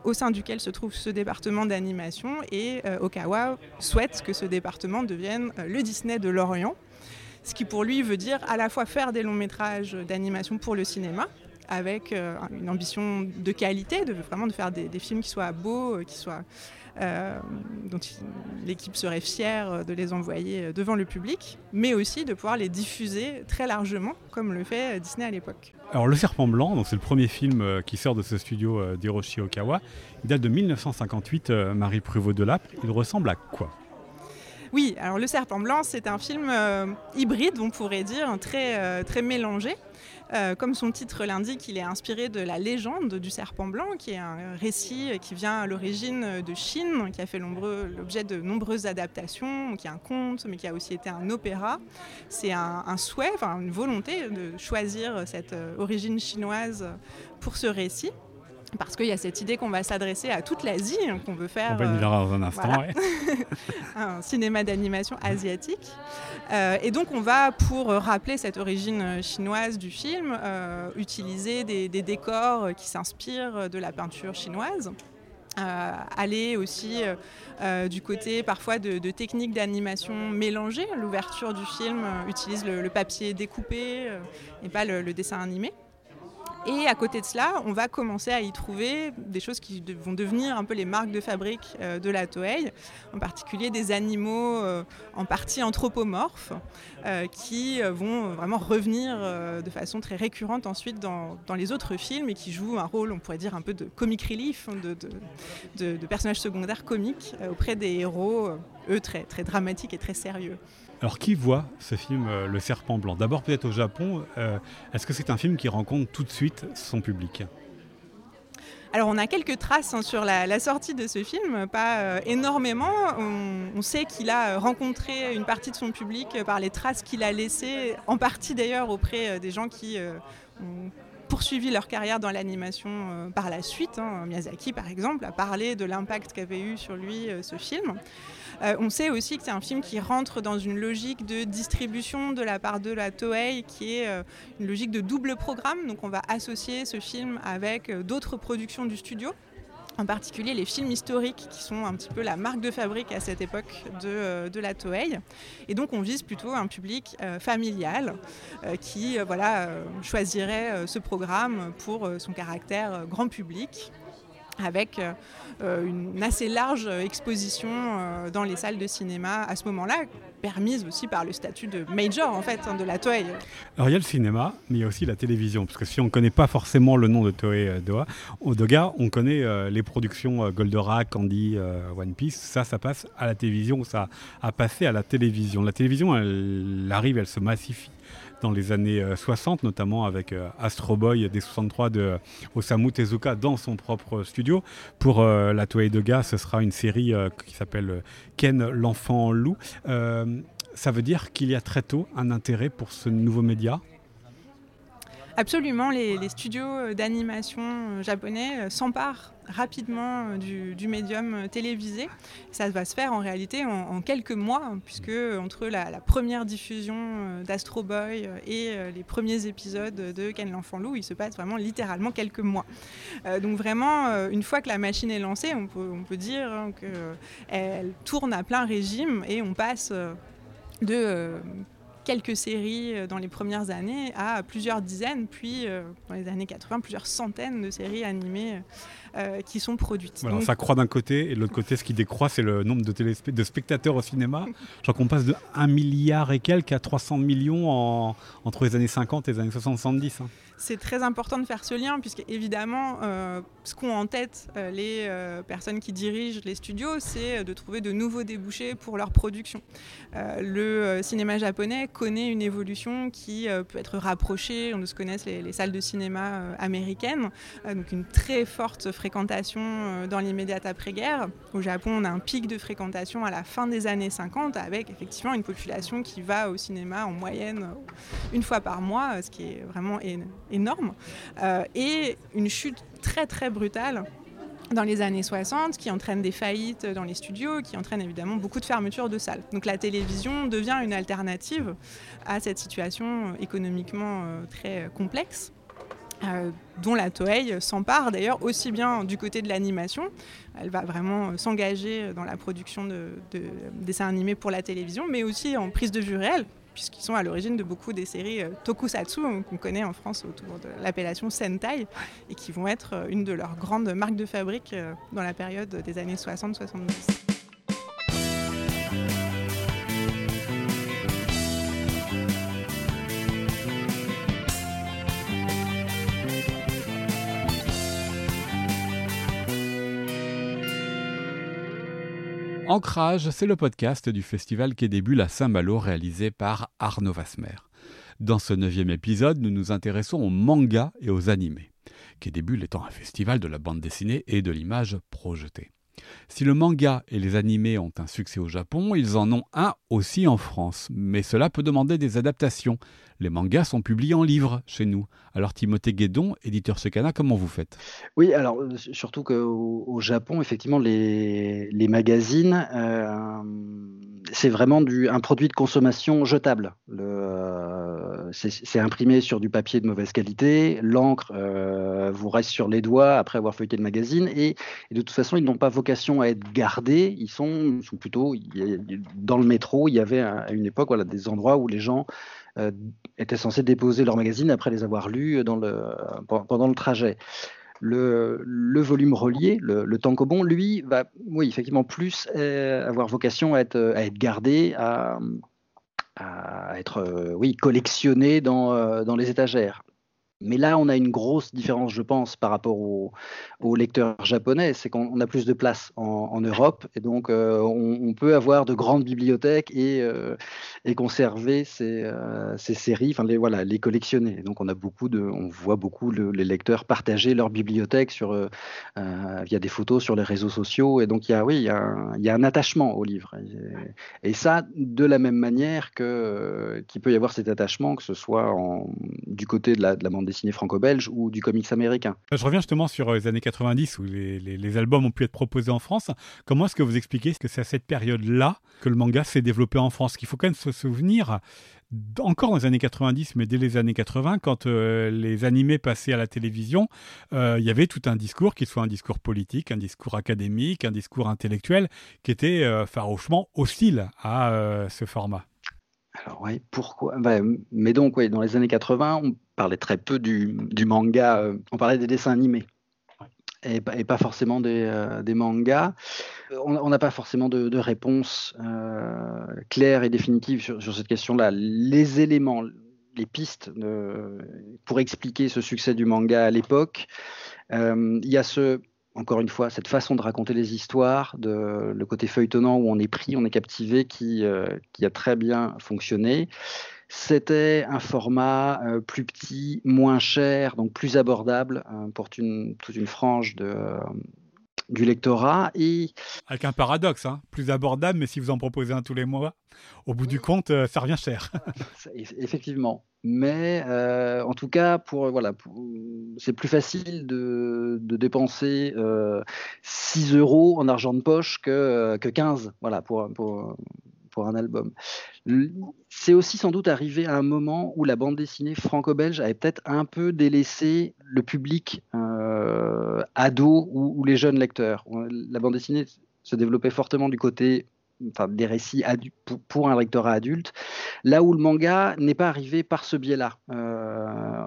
au sein duquel se trouve ce département d'animation et Okawa souhaite que ce département devienne le Disney de l'Orient ce qui pour lui veut dire à la fois faire des longs métrages d'animation pour le cinéma, avec euh, une ambition de qualité, de vraiment de faire des, films qui soient beaux, euh, qui soient euh, dont l'équipe serait fière de les envoyer devant le public, mais aussi de pouvoir les diffuser très largement, comme le fait Disney à l'époque. Alors Le Serpent Blanc, c'est le premier film qui sort de ce studio d'Hiroshi Okawa. Il date de 1958, Marie Pruvot de Lapre. Il ressemble à quoi? Oui, alors Le Serpent Blanc, c'est un film euh, hybride, on pourrait dire, très, euh, très mélangé. Euh, comme son titre l'indique, il est inspiré de la légende du serpent blanc, qui est un récit qui vient à l'origine de Chine, qui a fait l'objet de nombreuses adaptations, qui est un conte, mais qui a aussi été un opéra. C'est un, un, souhait, une volonté de choisir cette origine chinoise pour ce récit parce qu'il y a cette idée qu'on va s'adresser à toute l'Asie, hein, qu'on veut faire. On va y dans un instant. (laughs) un cinéma d'animation asiatique. Euh, et donc, on va, pour rappeler cette origine chinoise du film, euh, utiliser des, décors qui s'inspirent de la peinture chinoise. Euh, aller aussi du côté parfois de, techniques d'animation mélangées. L'ouverture du film utilise le, papier découpé et pas le dessin animé. Et à côté de cela, on va commencer à y trouver des choses qui vont devenir un peu les marques de fabrique euh, de la Toei, en particulier des animaux euh, en partie anthropomorphes, euh, qui vont vraiment revenir de façon très récurrente ensuite dans, les autres films et qui jouent un rôle, on pourrait dire, un peu de comic relief, de, de personnages secondaires comiques auprès des héros, eux, très, très dramatiques et très sérieux. Alors qui voit ce film euh, Le Serpent Blanc? D'abord peut-être au Japon, euh, est-ce que c'est un film qui rencontre tout de suite son public? Alors on a quelques traces hein, sur la, sortie de ce film, pas euh, énormément. On, sait qu'il a rencontré une partie de son public par les traces qu'il a laissées, en partie d'ailleurs auprès des gens qui ont poursuivi leur carrière dans l'animation par la suite. Hein. Miyazaki par exemple a parlé de l'impact qu'avait eu sur lui ce film. Euh, on sait aussi que c'est un film qui rentre dans une logique de distribution de la part de la Toei qui est euh, une logique de double programme. Donc on va associer ce film avec euh, d'autres productions du studio en particulier les films historiques qui sont un petit peu la marque de fabrique à cette époque de, la Toei. Et donc on vise plutôt un public familial qui voilà, choisirait ce programme pour son caractère grand public avec une assez large exposition dans les salles de cinéma à ce moment-là, permise aussi par le statut de major en fait hein, de la Toei. Alors il y a le cinéma, mais il y a aussi la télévision, parce que si on ne connaît pas forcément le nom de Toei euh, Doha, Doga, on connaît euh, les productions euh, Goldorak, Candy, One Piece, ça, ça passe à la télévision, ça a passé à la télévision. La télévision, elle arrive, elle se massifie dans les années 60, notamment avec Astro Boy des 63 de Osamu Tezuka dans son propre studio. Pour la Toei Doga, ce sera une série qui s'appelle Ken l'enfant loup. ça veut dire qu'il y a très tôt un intérêt pour ce nouveau média? Absolument, les, studios d'animation euh, japonais euh, s'emparent rapidement euh, du, médium télévisé. Ça va se faire en réalité en, quelques mois, hein, puisque entre la, première diffusion d'Astro Boy et les premiers épisodes de Ken l'enfant loup, il se passe vraiment littéralement quelques mois. donc vraiment, une fois que la machine est lancée, on peut, on peut dire hein, qu'elle tourne à plein régime et on passe de quelques séries euh, dans les premières années à plusieurs dizaines, puis euh, dans les années 80, plusieurs centaines de séries animées euh, qui sont produites. ça croît d'un côté, et de l'autre côté, ce qui décroît, c'est le nombre de, de spectateurs au cinéma. Je crois qu'on passe de 1 milliard et quelques à 300 millions entre les années 50 et les années 70 c'est très important de faire ce lien, puisque évidemment, euh, ce qu'ont en tête euh, les euh, personnes qui dirigent les studios, c'est de trouver de nouveaux débouchés pour leur production. le cinéma japonais connaît une évolution qui peut être rapprochée, on se connaisse les, les, salles de cinéma américaines, donc une très forte fréquentation dans l'immédiate après-guerre. Au Japon, on a un pic de fréquentation à la fin des années 50, avec effectivement une population qui va au cinéma en moyenne une fois par mois, ce qui est vraiment énorme énorme, euh, et une chute très très brutale dans les années 60 qui entraîne des faillites dans les studios, qui entraîne évidemment beaucoup de fermetures de salles. Donc la télévision devient une alternative à cette situation économiquement euh, très complexe. Euh, dont la Toei s'empare d'ailleurs aussi bien du côté de l'animation, elle va vraiment s'engager dans la production de, de, dessins animés pour la télévision, mais aussi en prise de vue réelle, puisqu'ils sont à l'origine de beaucoup des séries euh, tokusatsu hein, qu'on connaît en France autour de l'appellation Sentai et qui vont être euh, une de leurs grandes marques de fabrique euh, dans la période des années 60-70. Ancrage, c'est le podcast du festival qui débute à Saint-Malo réalisé par Arnaud Vasmer. Dans ce neuvième épisode, nous nous intéressons aux mangas et aux animés. Quai des étant un festival de la bande dessinée et de l'image projetée. Si le manga et les animés ont un succès au Japon, ils en ont un aussi en France, mais cela peut demander des adaptations. Les mangas sont publiés en livres chez nous. Alors Timothée Guédon, éditeur Secana, comment vous faites? Oui, alors euh, surtout qu'au au Japon, effectivement, les, magazines, euh, c'est vraiment un produit de consommation jetable. Euh, c'est imprimé sur du papier de mauvaise qualité, l'encre vous reste sur les doigts après avoir feuilleté le magazine, et, de toute façon, ils n'ont pas vocation à être gardés, ils sont, plutôt, dans le métro, il y avait à une époque des endroits où les gens euh, étaient censés déposer leur magazine après les avoir lus pendant le trajet. Le, volume relié, le, le tankobon, lui, va effectivement plus euh, avoir vocation à être, gardé, à, être euh, collectionné dans les étagères. Mais là, on a une grosse différence, je pense, par rapport aux au lecteurs japonais, c'est qu'on a plus de place en, Europe, et donc euh, on, peut avoir de grandes bibliothèques et, euh, conserver ces, euh, ces séries, enfin les voilà, les collectionner. donc on a beaucoup de, on voit beaucoup les lecteurs partager leur bibliothèque sur via des photos sur les réseaux sociaux, et donc il y a oui, il y a un, attachement au livre, et, ça de la même manière que qu'il peut y avoir cet attachement, que ce soit du côté de la, de dessinée franco-belge ou du comics américain. Je reviens justement sur les années 90 où les, albums ont pu être proposés en France. Comment est-ce que vous expliquez que c'est à cette période-là que le manga s'est développé en France? Qu'il faut quand même se souvenir encore dans les années 90, mais dès les années 80, quand euh, les animés passaient à la télévision, euh, il y avait tout un discours, qu'il soit un discours politique, un discours académique, un discours intellectuel, qui était euh, farouchement hostile à ce format. Alors oui, pourquoi? Bah, Mais donc, oui, dans les années 80, on parlait très peu du, du manga, on parlait des dessins animés. et, pas forcément des, mangas. On n'a pas forcément de, de réponse claire et définitive sur, sur cette question-là. Les éléments, les pistes pour expliquer ce succès du manga à l'époque, il y a ce encore une fois, cette façon de raconter les histoires, de, le côté feuilletonnant où on est pris, on est captivé, qui, euh, qui a très bien fonctionné. C'était un format euh, plus petit, moins cher, donc plus abordable euh, pour une, toute une frange de, du lectorat. Et... Avec un paradoxe, hein. plus abordable, mais si vous en proposez un tous les mois, au bout du compte, euh, ça revient cher. (laughs) Effectivement. Mais euh, en tout cas, pour, voilà, c'est plus facile de, de dépenser 6 euh, euros en argent de poche que, que 15 voilà, pour, pour, un album. C'est aussi sans doute arrivé à un moment où la bande dessinée franco-belge avait peut-être un peu délaissé le public euh, ado ou, les jeunes lecteurs. La bande dessinée se développait fortement du côté des récits pour, un lectorat adulte, là où le manga n'est pas arrivé par ce biais-là. Euh,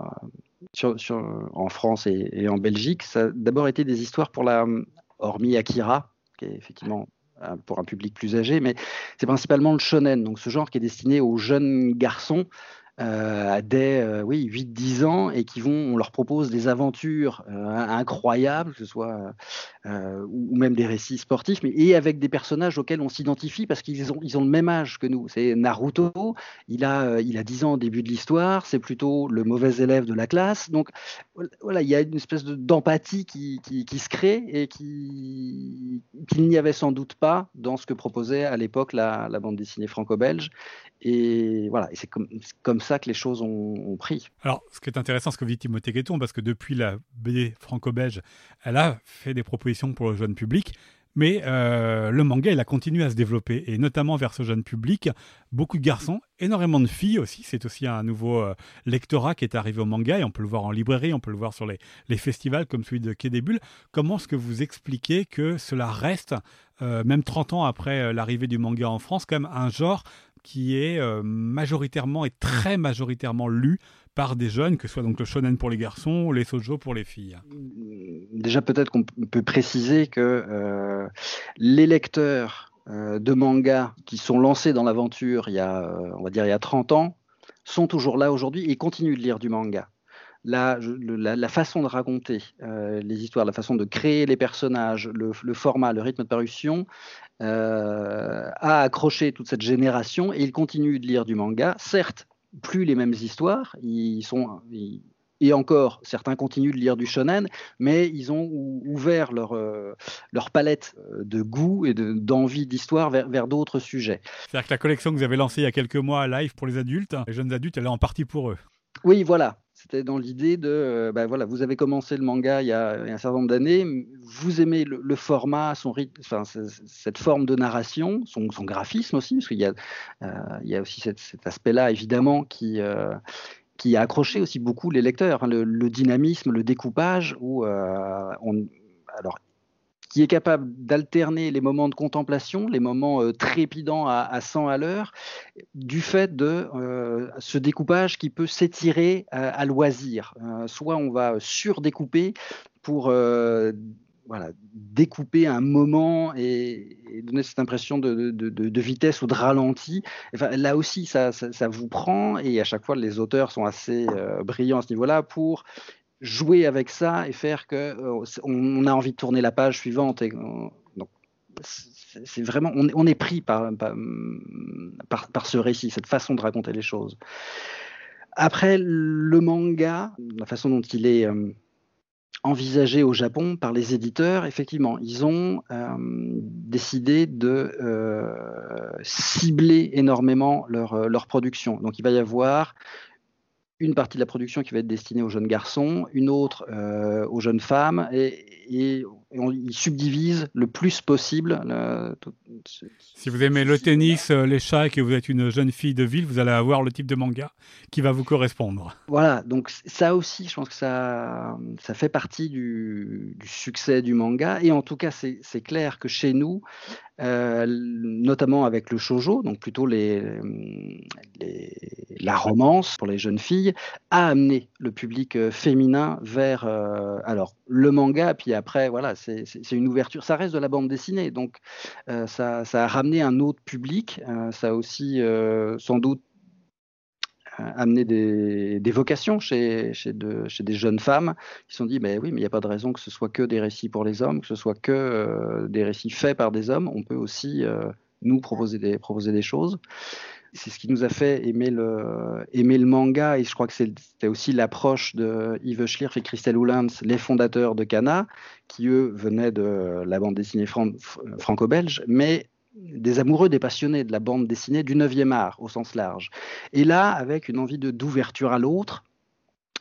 en France et, et, en Belgique, ça a d'abord été des histoires pour la, hormis Akira, qui est effectivement pour un public plus âgé, mais c'est principalement le shonen, donc ce genre qui est destiné aux jeunes garçons euh, dès euh, oui, 8-10 ans et qui vont, on leur propose des aventures euh, incroyables, que ce soit euh, ou même des récits sportifs, mais et avec des personnages auxquels on s'identifie parce qu'ils ont, ils ont le même âge que nous. C'est Naruto, il a, il a 10 ans au début de l'histoire, c'est plutôt le mauvais élève de la classe. Donc voilà, il y a une espèce d'empathie qui, qui, se crée et qui, qu'il n'y avait sans doute pas dans ce que proposait à l'époque la bande dessinée franco-belge. Et voilà, et c'est comme, ça que les choses ont, pris. Alors, ce qui est intéressant, ce que dit Timothée Guetton, parce que depuis la BD franco-belge, elle a fait des propositions pour le jeune public, mais euh, le manga, il a continué à se développer, et notamment vers ce jeune public, beaucoup de garçons, énormément de filles aussi. C'est aussi un nouveau euh, lectorat qui est arrivé au manga, et on peut le voir en librairie, on peut le voir sur les, festivals comme celui de Quai des. Comment est-ce que vous expliquez que cela reste, euh, même 30 ans après l'arrivée du manga en France, quand même un genre qui est euh, majoritairement et très majoritairement lu par des jeunes, que ce soit donc le shonen pour les garçons ou les sojo pour les filles. Déjà peut-être qu'on peut préciser que euh, les lecteurs euh, de manga qui sont lancés dans l'aventure il y a, on va dire il y a 30 ans, sont toujours là aujourd'hui et continuent de lire du manga. La, la, façon de raconter les histoires, la façon de créer les personnages, le, format, le rythme de parution euh, a accroché toute cette génération et ils continuent de lire du manga. Certes, plus les mêmes histoires, ils sont, et encore, certains continuent de lire du shonen, mais ils ont ouvert leur, euh, leur palette euh, de goût et d'envie d'histoire vers, vers d'autres sujets. C'est-à-dire que la collection que vous avez lancée il y a quelques mois à live pour les adultes, les jeunes adultes, elle est en partie pour eux. Oui, voilà. C'était dans l'idée de, euh, ben voilà, vous avez commencé le manga il y a, un certain nombre d'années, vous aimez le, format, son rythme, enfin, cette forme de narration, son, graphisme aussi, parce qu'il y euh, y a aussi cet, aspect-là évidemment qui, euh, qui a accroché aussi beaucoup les lecteurs, hein, le, dynamisme, le découpage, où on, alors qui est capable d'alterner les moments de contemplation, les moments euh, trépidants à, 100 à l'heure, du fait de euh, ce découpage qui peut s'étirer euh, à, loisir. soit on va surdécouper pour voilà, découper un moment et, donner cette impression de, vitesse ou de ralenti. Là aussi, ça, vous prend et à chaque fois, les auteurs sont assez brillants à ce niveau-là pour jouer avec ça et faire que euh, on a envie de tourner la page suivante. Et, donc, c'est vraiment, on, est pris par par, ce récit, cette façon de raconter les choses. Après, le manga, la façon dont il est euh, envisagé au Japon par les éditeurs, effectivement, ils ont euh, décidé de cibler énormément leur, leur, production. Donc il va y avoir une partie de la production qui va être destinée aux jeunes garçons, une autre euh, aux jeunes femmes, et, il subdivise le plus possible. si vous aimez le tennis, les chats et que vous êtes une jeune fille de ville, vous allez avoir le type de manga qui va vous correspondre. Voilà, donc ça aussi, je pense que ça, ça fait partie du, du succès du manga. Et en tout cas, c'est clair que chez nous, euh, notamment avec le shojo, donc plutôt les, la romance pour les jeunes filles, a amené le public euh, féminin vers euh, alors le manga, puis après voilà, c'est une ouverture. Ça reste de la bande dessinée, donc ça, ça, a ramené un autre public. ça a aussi sans doute amener des, vocations chez, chez, des jeunes femmes qui se sont dit mais oui, mais il n'y a pas de raison que ce soit que des récits pour les hommes, que ce soit que euh, des récits faits par des hommes. On peut aussi euh, nous proposer des, proposer des choses. C'est ce qui nous a fait aimer le, manga et je crois que c'était aussi l'approche de Yves Schlierf et Christelle Oulins, les fondateurs de Cana, qui eux venaient de la bande dessinée franco-belge, mais des amoureux, des passionnés de la bande dessinée du 9e art au sens large. Et là, avec une envie d'ouverture à l'autre,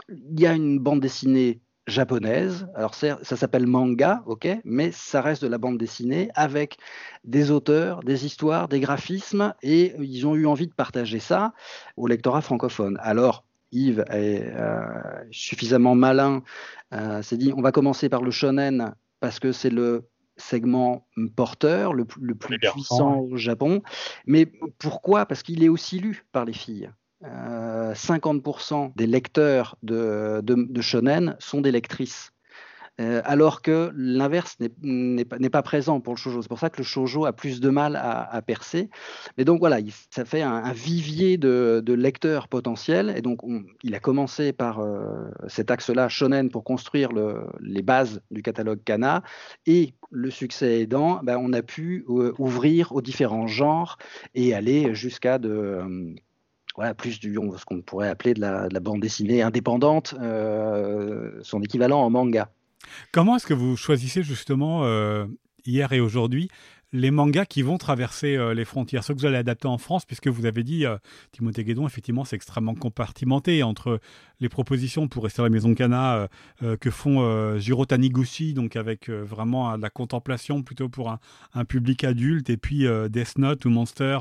il y a une bande dessinée japonaise. Alors ça s'appelle manga, ok, mais ça reste de la bande dessinée avec des auteurs, des histoires, des graphismes, et ils ont eu envie de partager ça au lectorat francophone. Alors Yves est euh, suffisamment malin, euh, s'est dit on va commencer par le shonen parce que c'est le segment porteur, le, plus puissant au Japon. Mais pourquoi? Parce qu'il est aussi lu par les filles. 50% euh, des lecteurs de, shonen sont des lectrices. Euh, alors que l'inverse n'est pas, présent pour le shoujo. C'est pour ça que le shoujo a plus de mal à, percer. Mais donc voilà, ça fait un, vivier de, lecteurs potentiels. Et donc il a commencé par euh, cet axe-là, shonen, pour construire les bases du catalogue Kana. Et le succès aidant, ben, on a pu ouvrir aux différents genres et aller jusqu'à de voilà, plus du ce qu'on pourrait appeler de la, bande dessinée indépendante, son équivalent en manga. Comment est-ce que vous choisissez justement euh, hier et aujourd'hui les mangas qui vont traverser euh, les frontières, ceux que vous allez adapter en France, puisque vous avez dit, euh, Timothée Guédon, effectivement, c'est extrêmement compartimenté entre les propositions pour rester la maison Cana euh, que font Jiro Taniguchi, donc avec vraiment de la contemplation plutôt pour un, public adulte, et puis Death Note ou Monster,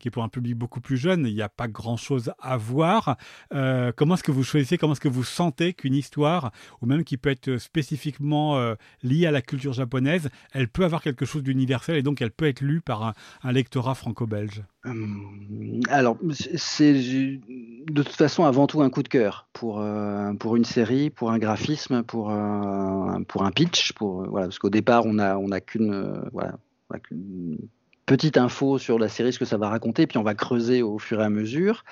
qui est pour un public beaucoup plus jeune. Il n'y a pas grand-chose à voir. comment est-ce que vous choisissez, comment est-ce que vous sentez qu'une histoire, ou même qui peut être spécifiquement liée à la culture japonaise, elle peut avoir quelque chose d'universel et donc elle peut être lue par un, lectorat franco-belge hum, Alors, c'est de toute façon avant tout un coup de cœur pour, euh, pour une série, pour un graphisme, pour, un, pour un pitch, voilà, parce qu'au départ, on n'a on a qu'une petite info sur la série, ce que ça va raconter, puis on va creuser au fur et à mesure.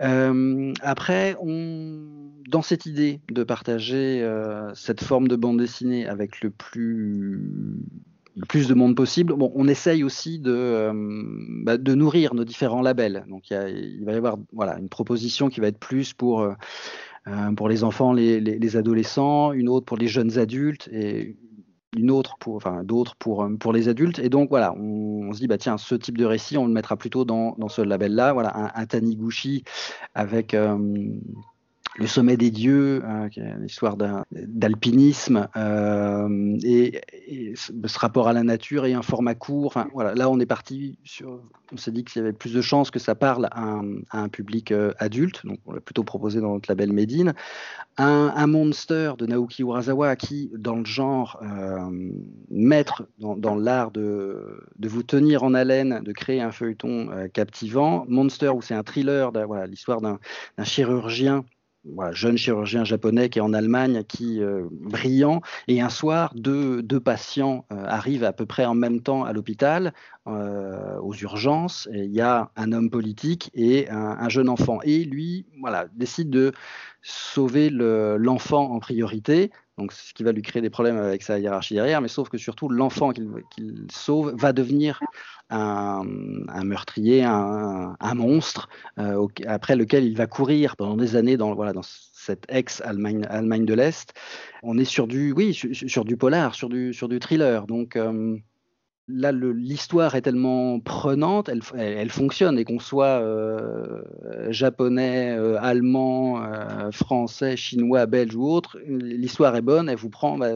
Euh, après, dans cette idée de partager euh, cette forme de bande dessinée avec le plus le plus de monde possible. Bon, on essaye aussi de, euh, bah, nourrir nos différents labels. Donc il, va y avoir voilà, une proposition qui va être plus pour, euh, euh, pour les enfants, les, les, adolescents, une autre pour les jeunes adultes et une autre pour, enfin d'autres pour, pour les adultes. Et donc voilà, on, se dit bah tiens, ce type de récit, on le mettra plutôt dans, dans ce label-là. Voilà, un, un Taniguchi avec le sommet des dieux, hein, l'histoire d'alpinisme euh, et, ce rapport à la nature et un format court. Voilà, là, on est parti sur. On s'est dit qu'il y avait plus de chances que ça parle à un, public euh, adulte, donc on l'a plutôt proposé dans notre label Medine. Un, un, monster de Naoki Urasawa qui, dans le genre, euh, maître dans, l'art de, de, vous tenir en haleine, de créer un feuilleton captivant. Monster, où c'est un thriller, voilà, l'histoire d'un chirurgien jeune chirurgien japonais qui est en Allemagne, qui euh, brillant, et un soir, deux, deux patients euh, arrivent à peu près en même temps à l'hôpital, euh, aux urgences. Et il y a un homme politique et un, jeune enfant. Et lui, voilà, décide de sauver l'enfant en priorité. Donc, ce qui va lui créer des problèmes avec sa hiérarchie derrière, mais sauf que surtout l'enfant qu'il sauve va devenir un, meurtrier, un, monstre, euh, après lequel il va courir pendant des années dans, voilà, dans cette ex-Allemagne Allemagne de l'Est. On est sur du, oui, sur, du polar, sur du, sur du thriller. Donc, euh, là, l'histoire est tellement prenante, elle, elle, fonctionne, et qu'on soit euh, japonais, euh, allemand, euh, français, chinois, belge ou autre, l'histoire est bonne, elle vous prend, bah,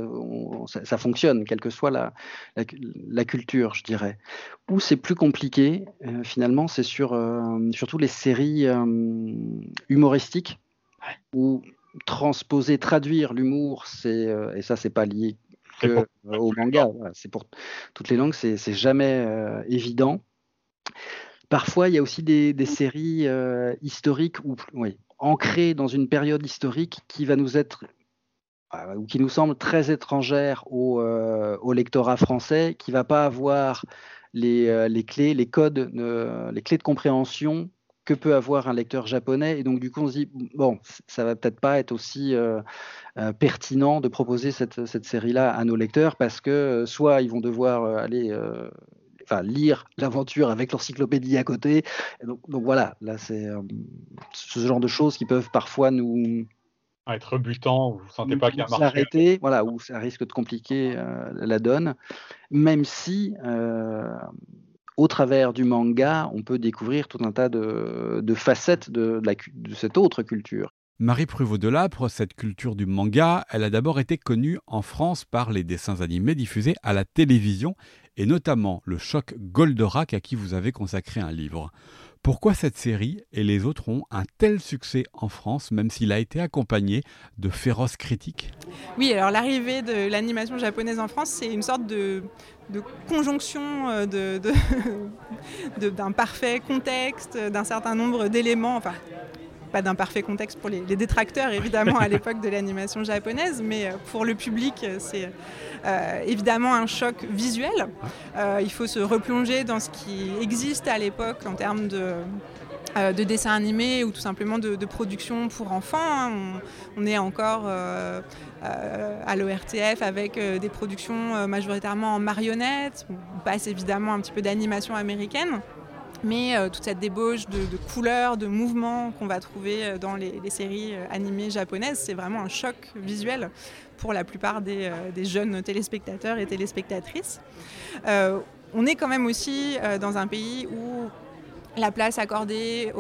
ça, fonctionne, quelle que soit la, la, culture, je dirais. Où c'est plus compliqué, finalement, c'est sur surtout les séries humoristiques, où transposer, traduire l'humour, c'est et ça c'est pas lié que au manga. c'est pour toutes les langues, c'est jamais euh, évident. Parfois, il y a aussi des, séries euh, historiques ou oui, ancrées dans une période historique qui va nous être euh, ou qui nous semble très étrangère au, au lectorat français, qui va pas avoir les, les clés, les codes, les clés de compréhension que peut avoir un lecteur japonais. Et donc, du coup, on se dit, bon, ça va peut-être pas être aussi euh, euh, pertinent de proposer cette, cette série-là à nos lecteurs parce que euh, soit ils vont devoir aller enfin, lire l'aventure avec l'encyclopédie à côté. donc, donc, voilà, là, c'est ce genre de choses qui peuvent parfois nous. être rebutant, vous ne sentez pas qu'il y a marché. voilà, où ça risque de compliquer la donne, même si au travers du manga, on peut découvrir tout un tas de, facettes de, cette autre culture. Marie Pruvot-Delapre, cette culture du manga, elle a d'abord été connue en France par les dessins animés diffusés à la télévision, et notamment le choc Goldorak à qui vous avez consacré un livre. Pourquoi cette série et les autres ont un tel succès en France, même s'il a été accompagné de féroces critiques? Oui, alors l'arrivée de l'animation japonaise en France, c'est une sorte de, conjonction euh, (laughs) d'un parfait contexte, d'un certain nombre d'éléments, pas d'un parfait contexte pour les, détracteurs évidemment à l'époque de l'animation japonaise, mais euh, pour le public c'est euh, évidemment un choc visuel. Euh, il faut se replonger dans ce qui existe à l'époque en termes de de dessins animés ou tout simplement de, production pour enfants. Hein. On, est encore à l'ORTF avec des productions majoritairement en marionnettes. On passe évidemment un petit peu d'animation américaine. Mais euh, toute cette débauche de, couleurs, de mouvements qu'on va trouver euh, dans les, séries euh, animées japonaises, c'est vraiment un choc visuel pour la plupart des, jeunes téléspectateurs et téléspectatrices. on est quand même aussi dans un pays où la place accordée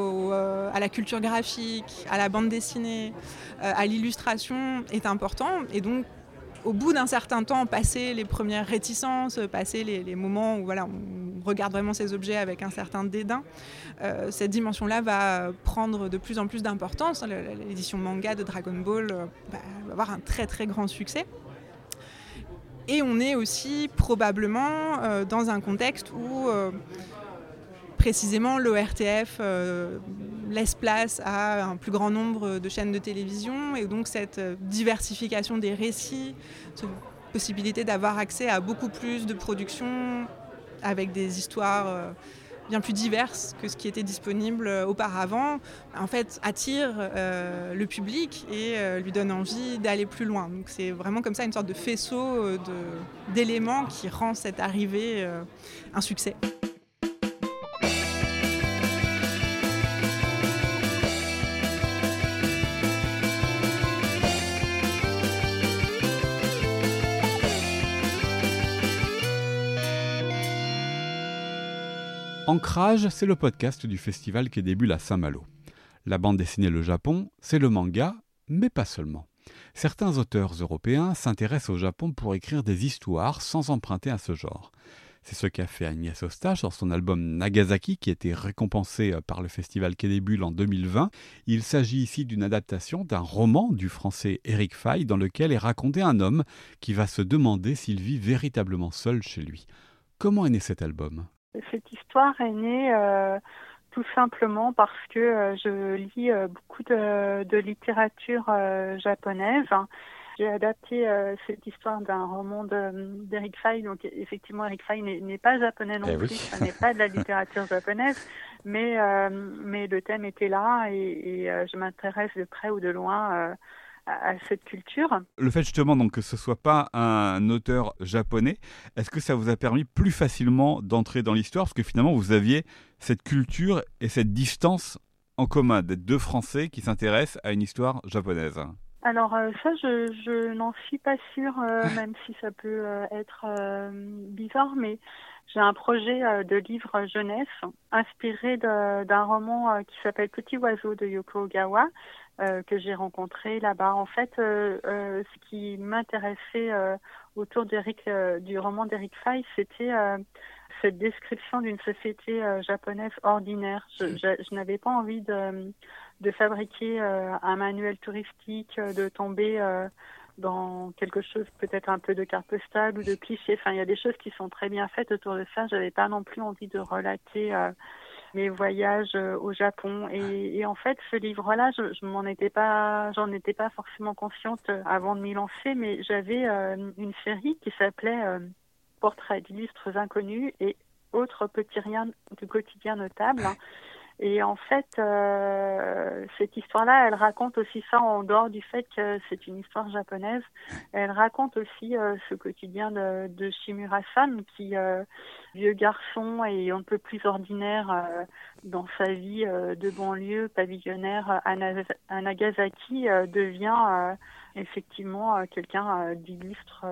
à la culture graphique, à la bande dessinée, à l'illustration est importante. Et donc, au bout d'un certain temps, passer les premières réticences, passer les, moments où on regarde vraiment ces objets avec un certain dédain, euh, cette dimension-là va prendre de plus en plus d'importance. L'édition manga de Dragon Ball euh, va avoir un très très grand succès. Et on est aussi probablement euh, dans un contexte où précisément l'ORTF laisse place à un plus grand nombre de chaînes de télévision et donc cette euh, diversification des récits, cette possibilité d'avoir accès à beaucoup plus de productions avec des histoires euh, bien plus diverses que ce qui était disponible auparavant, en fait attire le public et lui donne envie d'aller plus loin. Donc c'est vraiment comme ça une sorte de faisceau d'éléments qui rend cette arrivée un succès. Ancrage, c'est le podcast du festival qui débute à Saint-Malo. La bande dessinée Le Japon, c'est le manga, mais pas seulement. Certains auteurs européens s'intéressent au Japon pour écrire des histoires sans emprunter à ce genre. C'est ce qu'a fait Agnès Ostache dans son album Nagasaki, qui a été récompensé euh, par le festival des en 2020. Il s'agit ici d'une adaptation d'un roman du français Eric Fay, dans lequel est raconté un homme qui va se demander s'il vit véritablement seul chez lui. Comment est né cet album? Cette histoire est née euh, tout simplement parce que euh, je lis euh, beaucoup de, littérature japonaise. J'ai adapté cette histoire d'un roman d'Eric Fay. Donc effectivement, Eric Fay n'est pas japonais non eh plus, ce n'est pas de la littérature japonaise, mais, mais le thème était là et, et je m'intéresse de près ou de loin à, cette culture. Le fait justement donc que ce soit pas un auteur japonais, est-ce que ça vous a permis plus facilement d'entrer dans l'histoire? Parce que finalement vous aviez cette culture et cette distance en commun d'être deux Français qui s'intéressent à une histoire japonaise Alors ça, je, je n'en suis pas sûre, (laughs) même si ça peut être bizarre, mais j'ai un projet de livre jeunesse inspiré d'un roman qui s'appelle Petit oiseau de Yoko Ogawa, euh, que j'ai rencontré là-bas. En fait, euh, euh, ce qui m'intéressait autour d'Eric, du roman d'Eric Fay, c'était cette description d'une société japonaise ordinaire. Je, je, n'avais pas envie de, de fabriquer un manuel touristique, de tomber dans quelque chose peut-être un peu de carte postale ou de cliché. Enfin, il y a des choses qui sont très bien faites autour de ça. J'avais pas non plus envie de relater mes voyages euh, au Japon. Et, en fait, ce livre-là, je, je m'en étais pas, j'en étais pas forcément consciente euh, avant de m'y lancer, mais j'avais euh, une série qui s'appelait Portraits d'illustres inconnus et autres petits riens du quotidien notable. Et en fait, euh, cette histoire-là, elle raconte aussi ça en dehors du fait que c'est une histoire japonaise. Elle raconte aussi euh, ce quotidien de, de Shimura-san, qui, euh, vieux garçon et un peu plus ordinaire euh, dans sa vie de banlieue pavillonnaire à, Nagasaki, devient effectivement quelqu'un d'illustre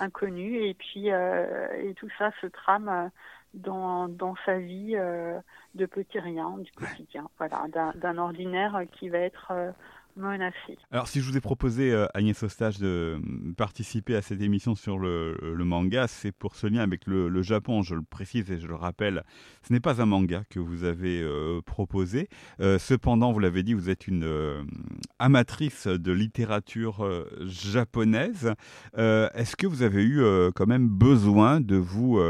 inconnu. Et puis, et tout ça se trame dans, dans sa vie euh, de petit rien, du quotidien, voilà, d'un ordinaire qui va être alors, si je vous ai proposé, euh, Agnès Ostage, de participer à cette émission sur le, manga, c'est pour ce lien avec le, Japon. Je le précise et je le rappelle, ce n'est pas un manga que vous avez euh, proposé. Euh, cependant, vous l'avez dit, vous êtes une amatrice de littérature japonaise. Est-ce que vous avez eu quand même besoin de vous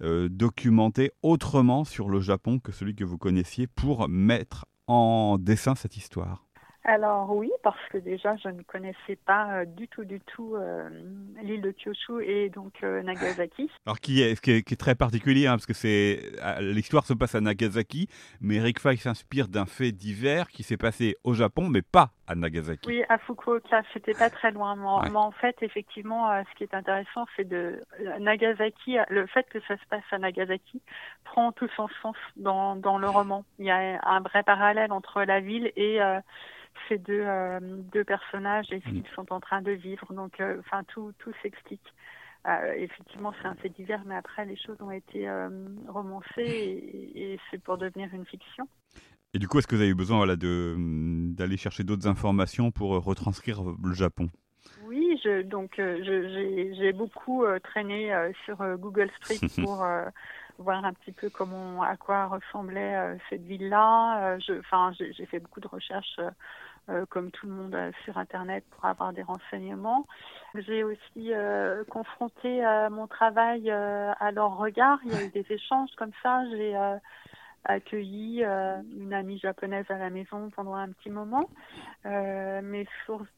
documenter autrement sur le Japon que celui que vous connaissiez pour mettre en dessin cette histoire? Alors oui, parce que déjà je ne connaissais pas euh, du tout, du tout euh, l'île de Kyushu et donc euh, Nagasaki. (laughs) Alors qui est, qui est, très particulier, hein, parce que c'est l'histoire se passe à Nagasaki, mais Eric Fay s'inspire d'un fait divers qui s'est passé au Japon, mais pas à Nagasaki. Oui, à Fukuoka, c'était pas très loin. Mais, en fait, effectivement, ce qui est intéressant, c'est de Nagasaki, le fait que ça se passe à Nagasaki prend tout son sens dans, dans le roman. Il y a un vrai parallèle entre la ville et ces deux, euh, deux personnages et ce mm. qu'ils sont en train de vivre. Donc, euh, enfin, tout, tout s'explique. Euh, effectivement, c'est un fait divers, mais après, les choses ont été romancées et, c'est pour devenir une fiction. Et du coup, est-ce que vous avez eu besoin voilà, d'aller chercher d'autres informations pour retranscrire le Japon? Oui, je, donc j'ai beaucoup traîné sur Google Street (laughs) pour voir un petit peu comment, à quoi ressemblait cette ville-là. Enfin, j'ai fait beaucoup de recherches euh, comme tout le monde euh, sur Internet pour avoir des renseignements. J'ai aussi euh, confronté mon travail à leur regard. Il y a eu des échanges comme ça. J'ai accueilli une amie japonaise à la maison pendant un petit moment. mes sources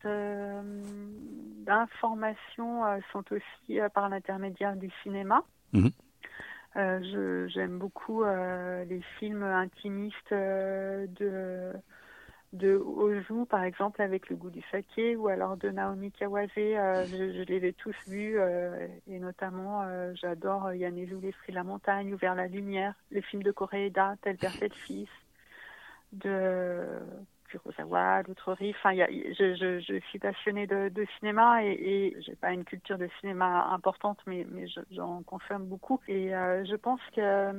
d'informations sont aussi par l'intermédiaire du cinéma. Mhm. J'aime beaucoup les films intimistes de de Ozu, par exemple, avec le goût du saké, ou alors de Naomi Kawase, euh, je, les ai tous vus, euh, et notamment, euh, j'adore Yanezu, l'esprit de la montagne, ou Vers la lumière, le film de Koreeda, Tel père, tel fils, de Kurosawa, d'autres Enfin, je, je, je, suis passionnée de, de cinéma, et, et j'ai pas une culture de cinéma importante, mais, j'en consomme beaucoup, et je pense que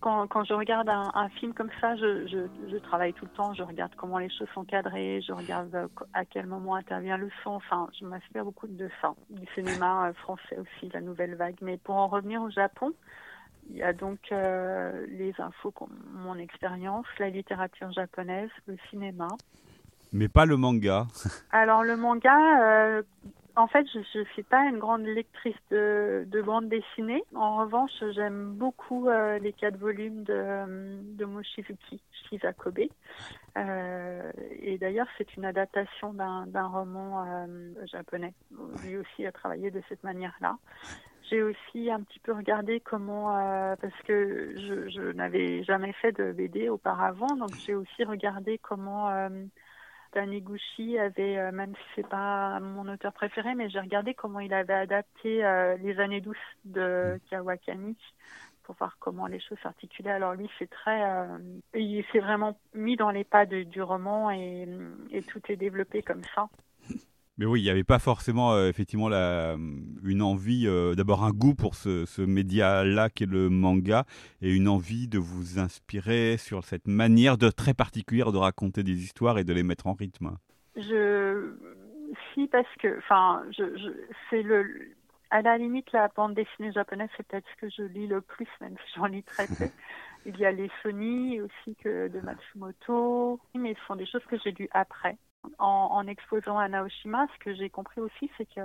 quand, quand je regarde un, film comme ça, je, travaille tout le temps, je regarde comment les choses sont cadrées, je regarde euh, à quel moment intervient le son. Enfin, je m'inspire beaucoup de ça, du cinéma euh, français aussi, la nouvelle vague. Mais pour en revenir au Japon, il y a donc euh, les infos, mon expérience, la littérature japonaise, le cinéma. Mais pas le manga. (laughs) Alors le manga, euh, en fait, je ne suis pas une grande lectrice de, de bande dessinée. En revanche, j'aime beaucoup euh, les quatre volumes de, de Mochizuki Shizakobe. Euh, et d'ailleurs, c'est une adaptation d'un roman japonais. Lui aussi a travaillé de cette manière-là. J'ai aussi un petit peu regardé comment, euh, parce que je, je n'avais jamais fait de BD auparavant, donc j'ai aussi regardé comment Taniguchi avait, euh, même si c'est pas mon auteur préféré, mais j'ai regardé comment il avait adapté euh, Les années douces de mm. Kawakami pour voir comment les choses s'articulaient. Alors lui, c'est très, euh, il s'est vraiment mis dans les pas du roman et, et, tout est développé comme ça. Mais oui, il n'y avait pas forcément euh, effectivement la, une envie, euh, d'abord un goût pour ce, ce média-là qui est le manga, et une envie de vous inspirer sur cette manière de très particulière de raconter des histoires et de les mettre en rythme. Je si parce que, enfin, je, je c'est le à la limite, la bande dessinée japonaise, c'est peut-être ce que je lis le plus, même si j'en lis très peu. (laughs) Il y a les Sony aussi que de Matsumoto, mais ce sont des choses que j'ai lues après. En, en, exposant à Naoshima, ce que j'ai compris aussi, c'est que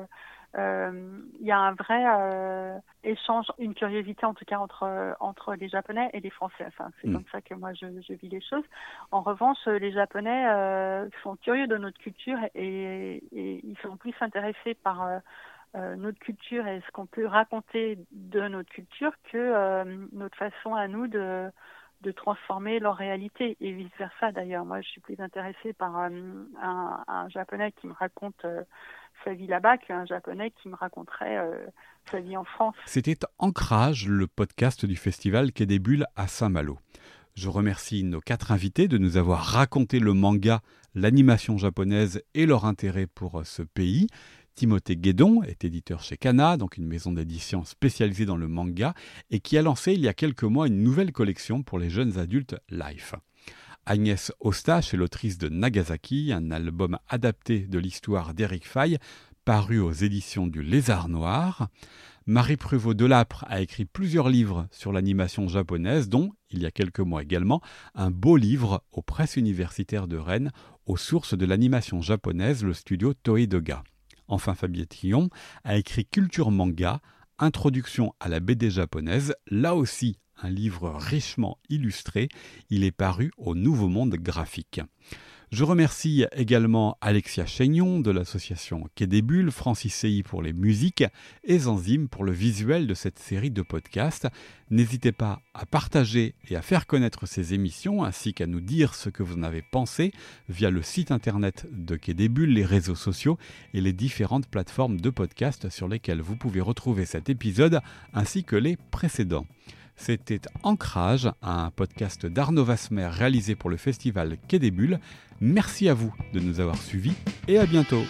euh, il y a un vrai euh, échange, une curiosité en tout cas entre entre les Japonais et les Français. Enfin, c'est mm. comme ça que moi je, je, vis les choses. En revanche, les Japonais euh, sont curieux de notre culture et, et, ils sont plus intéressés par euh, euh, notre culture et ce qu'on peut raconter de notre culture que euh, notre façon à nous de, de transformer leur réalité et vice versa d'ailleurs. Moi, je suis plus intéressée par euh, un, japonais qui me raconte sa vie là-bas qu'un japonais qui me raconterait sa vie en France. C'était Ancrage, le podcast du festival Quai des Bulles à Saint-Malo. Je remercie nos quatre invités de nous avoir raconté le manga, l'animation japonaise et leur intérêt pour ce pays. Timothée Guédon est éditeur chez Kana, donc une maison d'édition spécialisée dans le manga, et qui a lancé il y a quelques mois une nouvelle collection pour les jeunes adultes Life. Agnès Ostache est l'autrice de Nagasaki, un album adapté de l'histoire d'Éric Faye, paru aux éditions du Lézard Noir. Marie Pruvot Delapre a écrit plusieurs livres sur l'animation japonaise, dont, il y a quelques mois également, un beau livre aux presses universitaires de Rennes, aux sources de l'animation japonaise, le studio Toei Doga. Enfin, Fabiette Tillon a écrit Culture Manga, Introduction à la BD japonaise, là aussi un livre richement illustré. Il est paru au Nouveau Monde graphique. Je remercie également Alexia Chaignon de l'association Quai Francis Sey pour les musiques et Zanzim pour le visuel de cette série de podcasts. N'hésitez pas à partager et à faire connaître ces émissions ainsi qu'à nous dire ce que vous en avez pensé via le site internet de Quai les réseaux sociaux et les différentes plateformes de podcasts sur lesquelles vous pouvez retrouver cet épisode ainsi que les précédents. C'était Ancrage, un podcast d'Arnaud Vasmer réalisé pour le festival Quai des Bulles. Merci à vous de nous avoir suivis et à bientôt.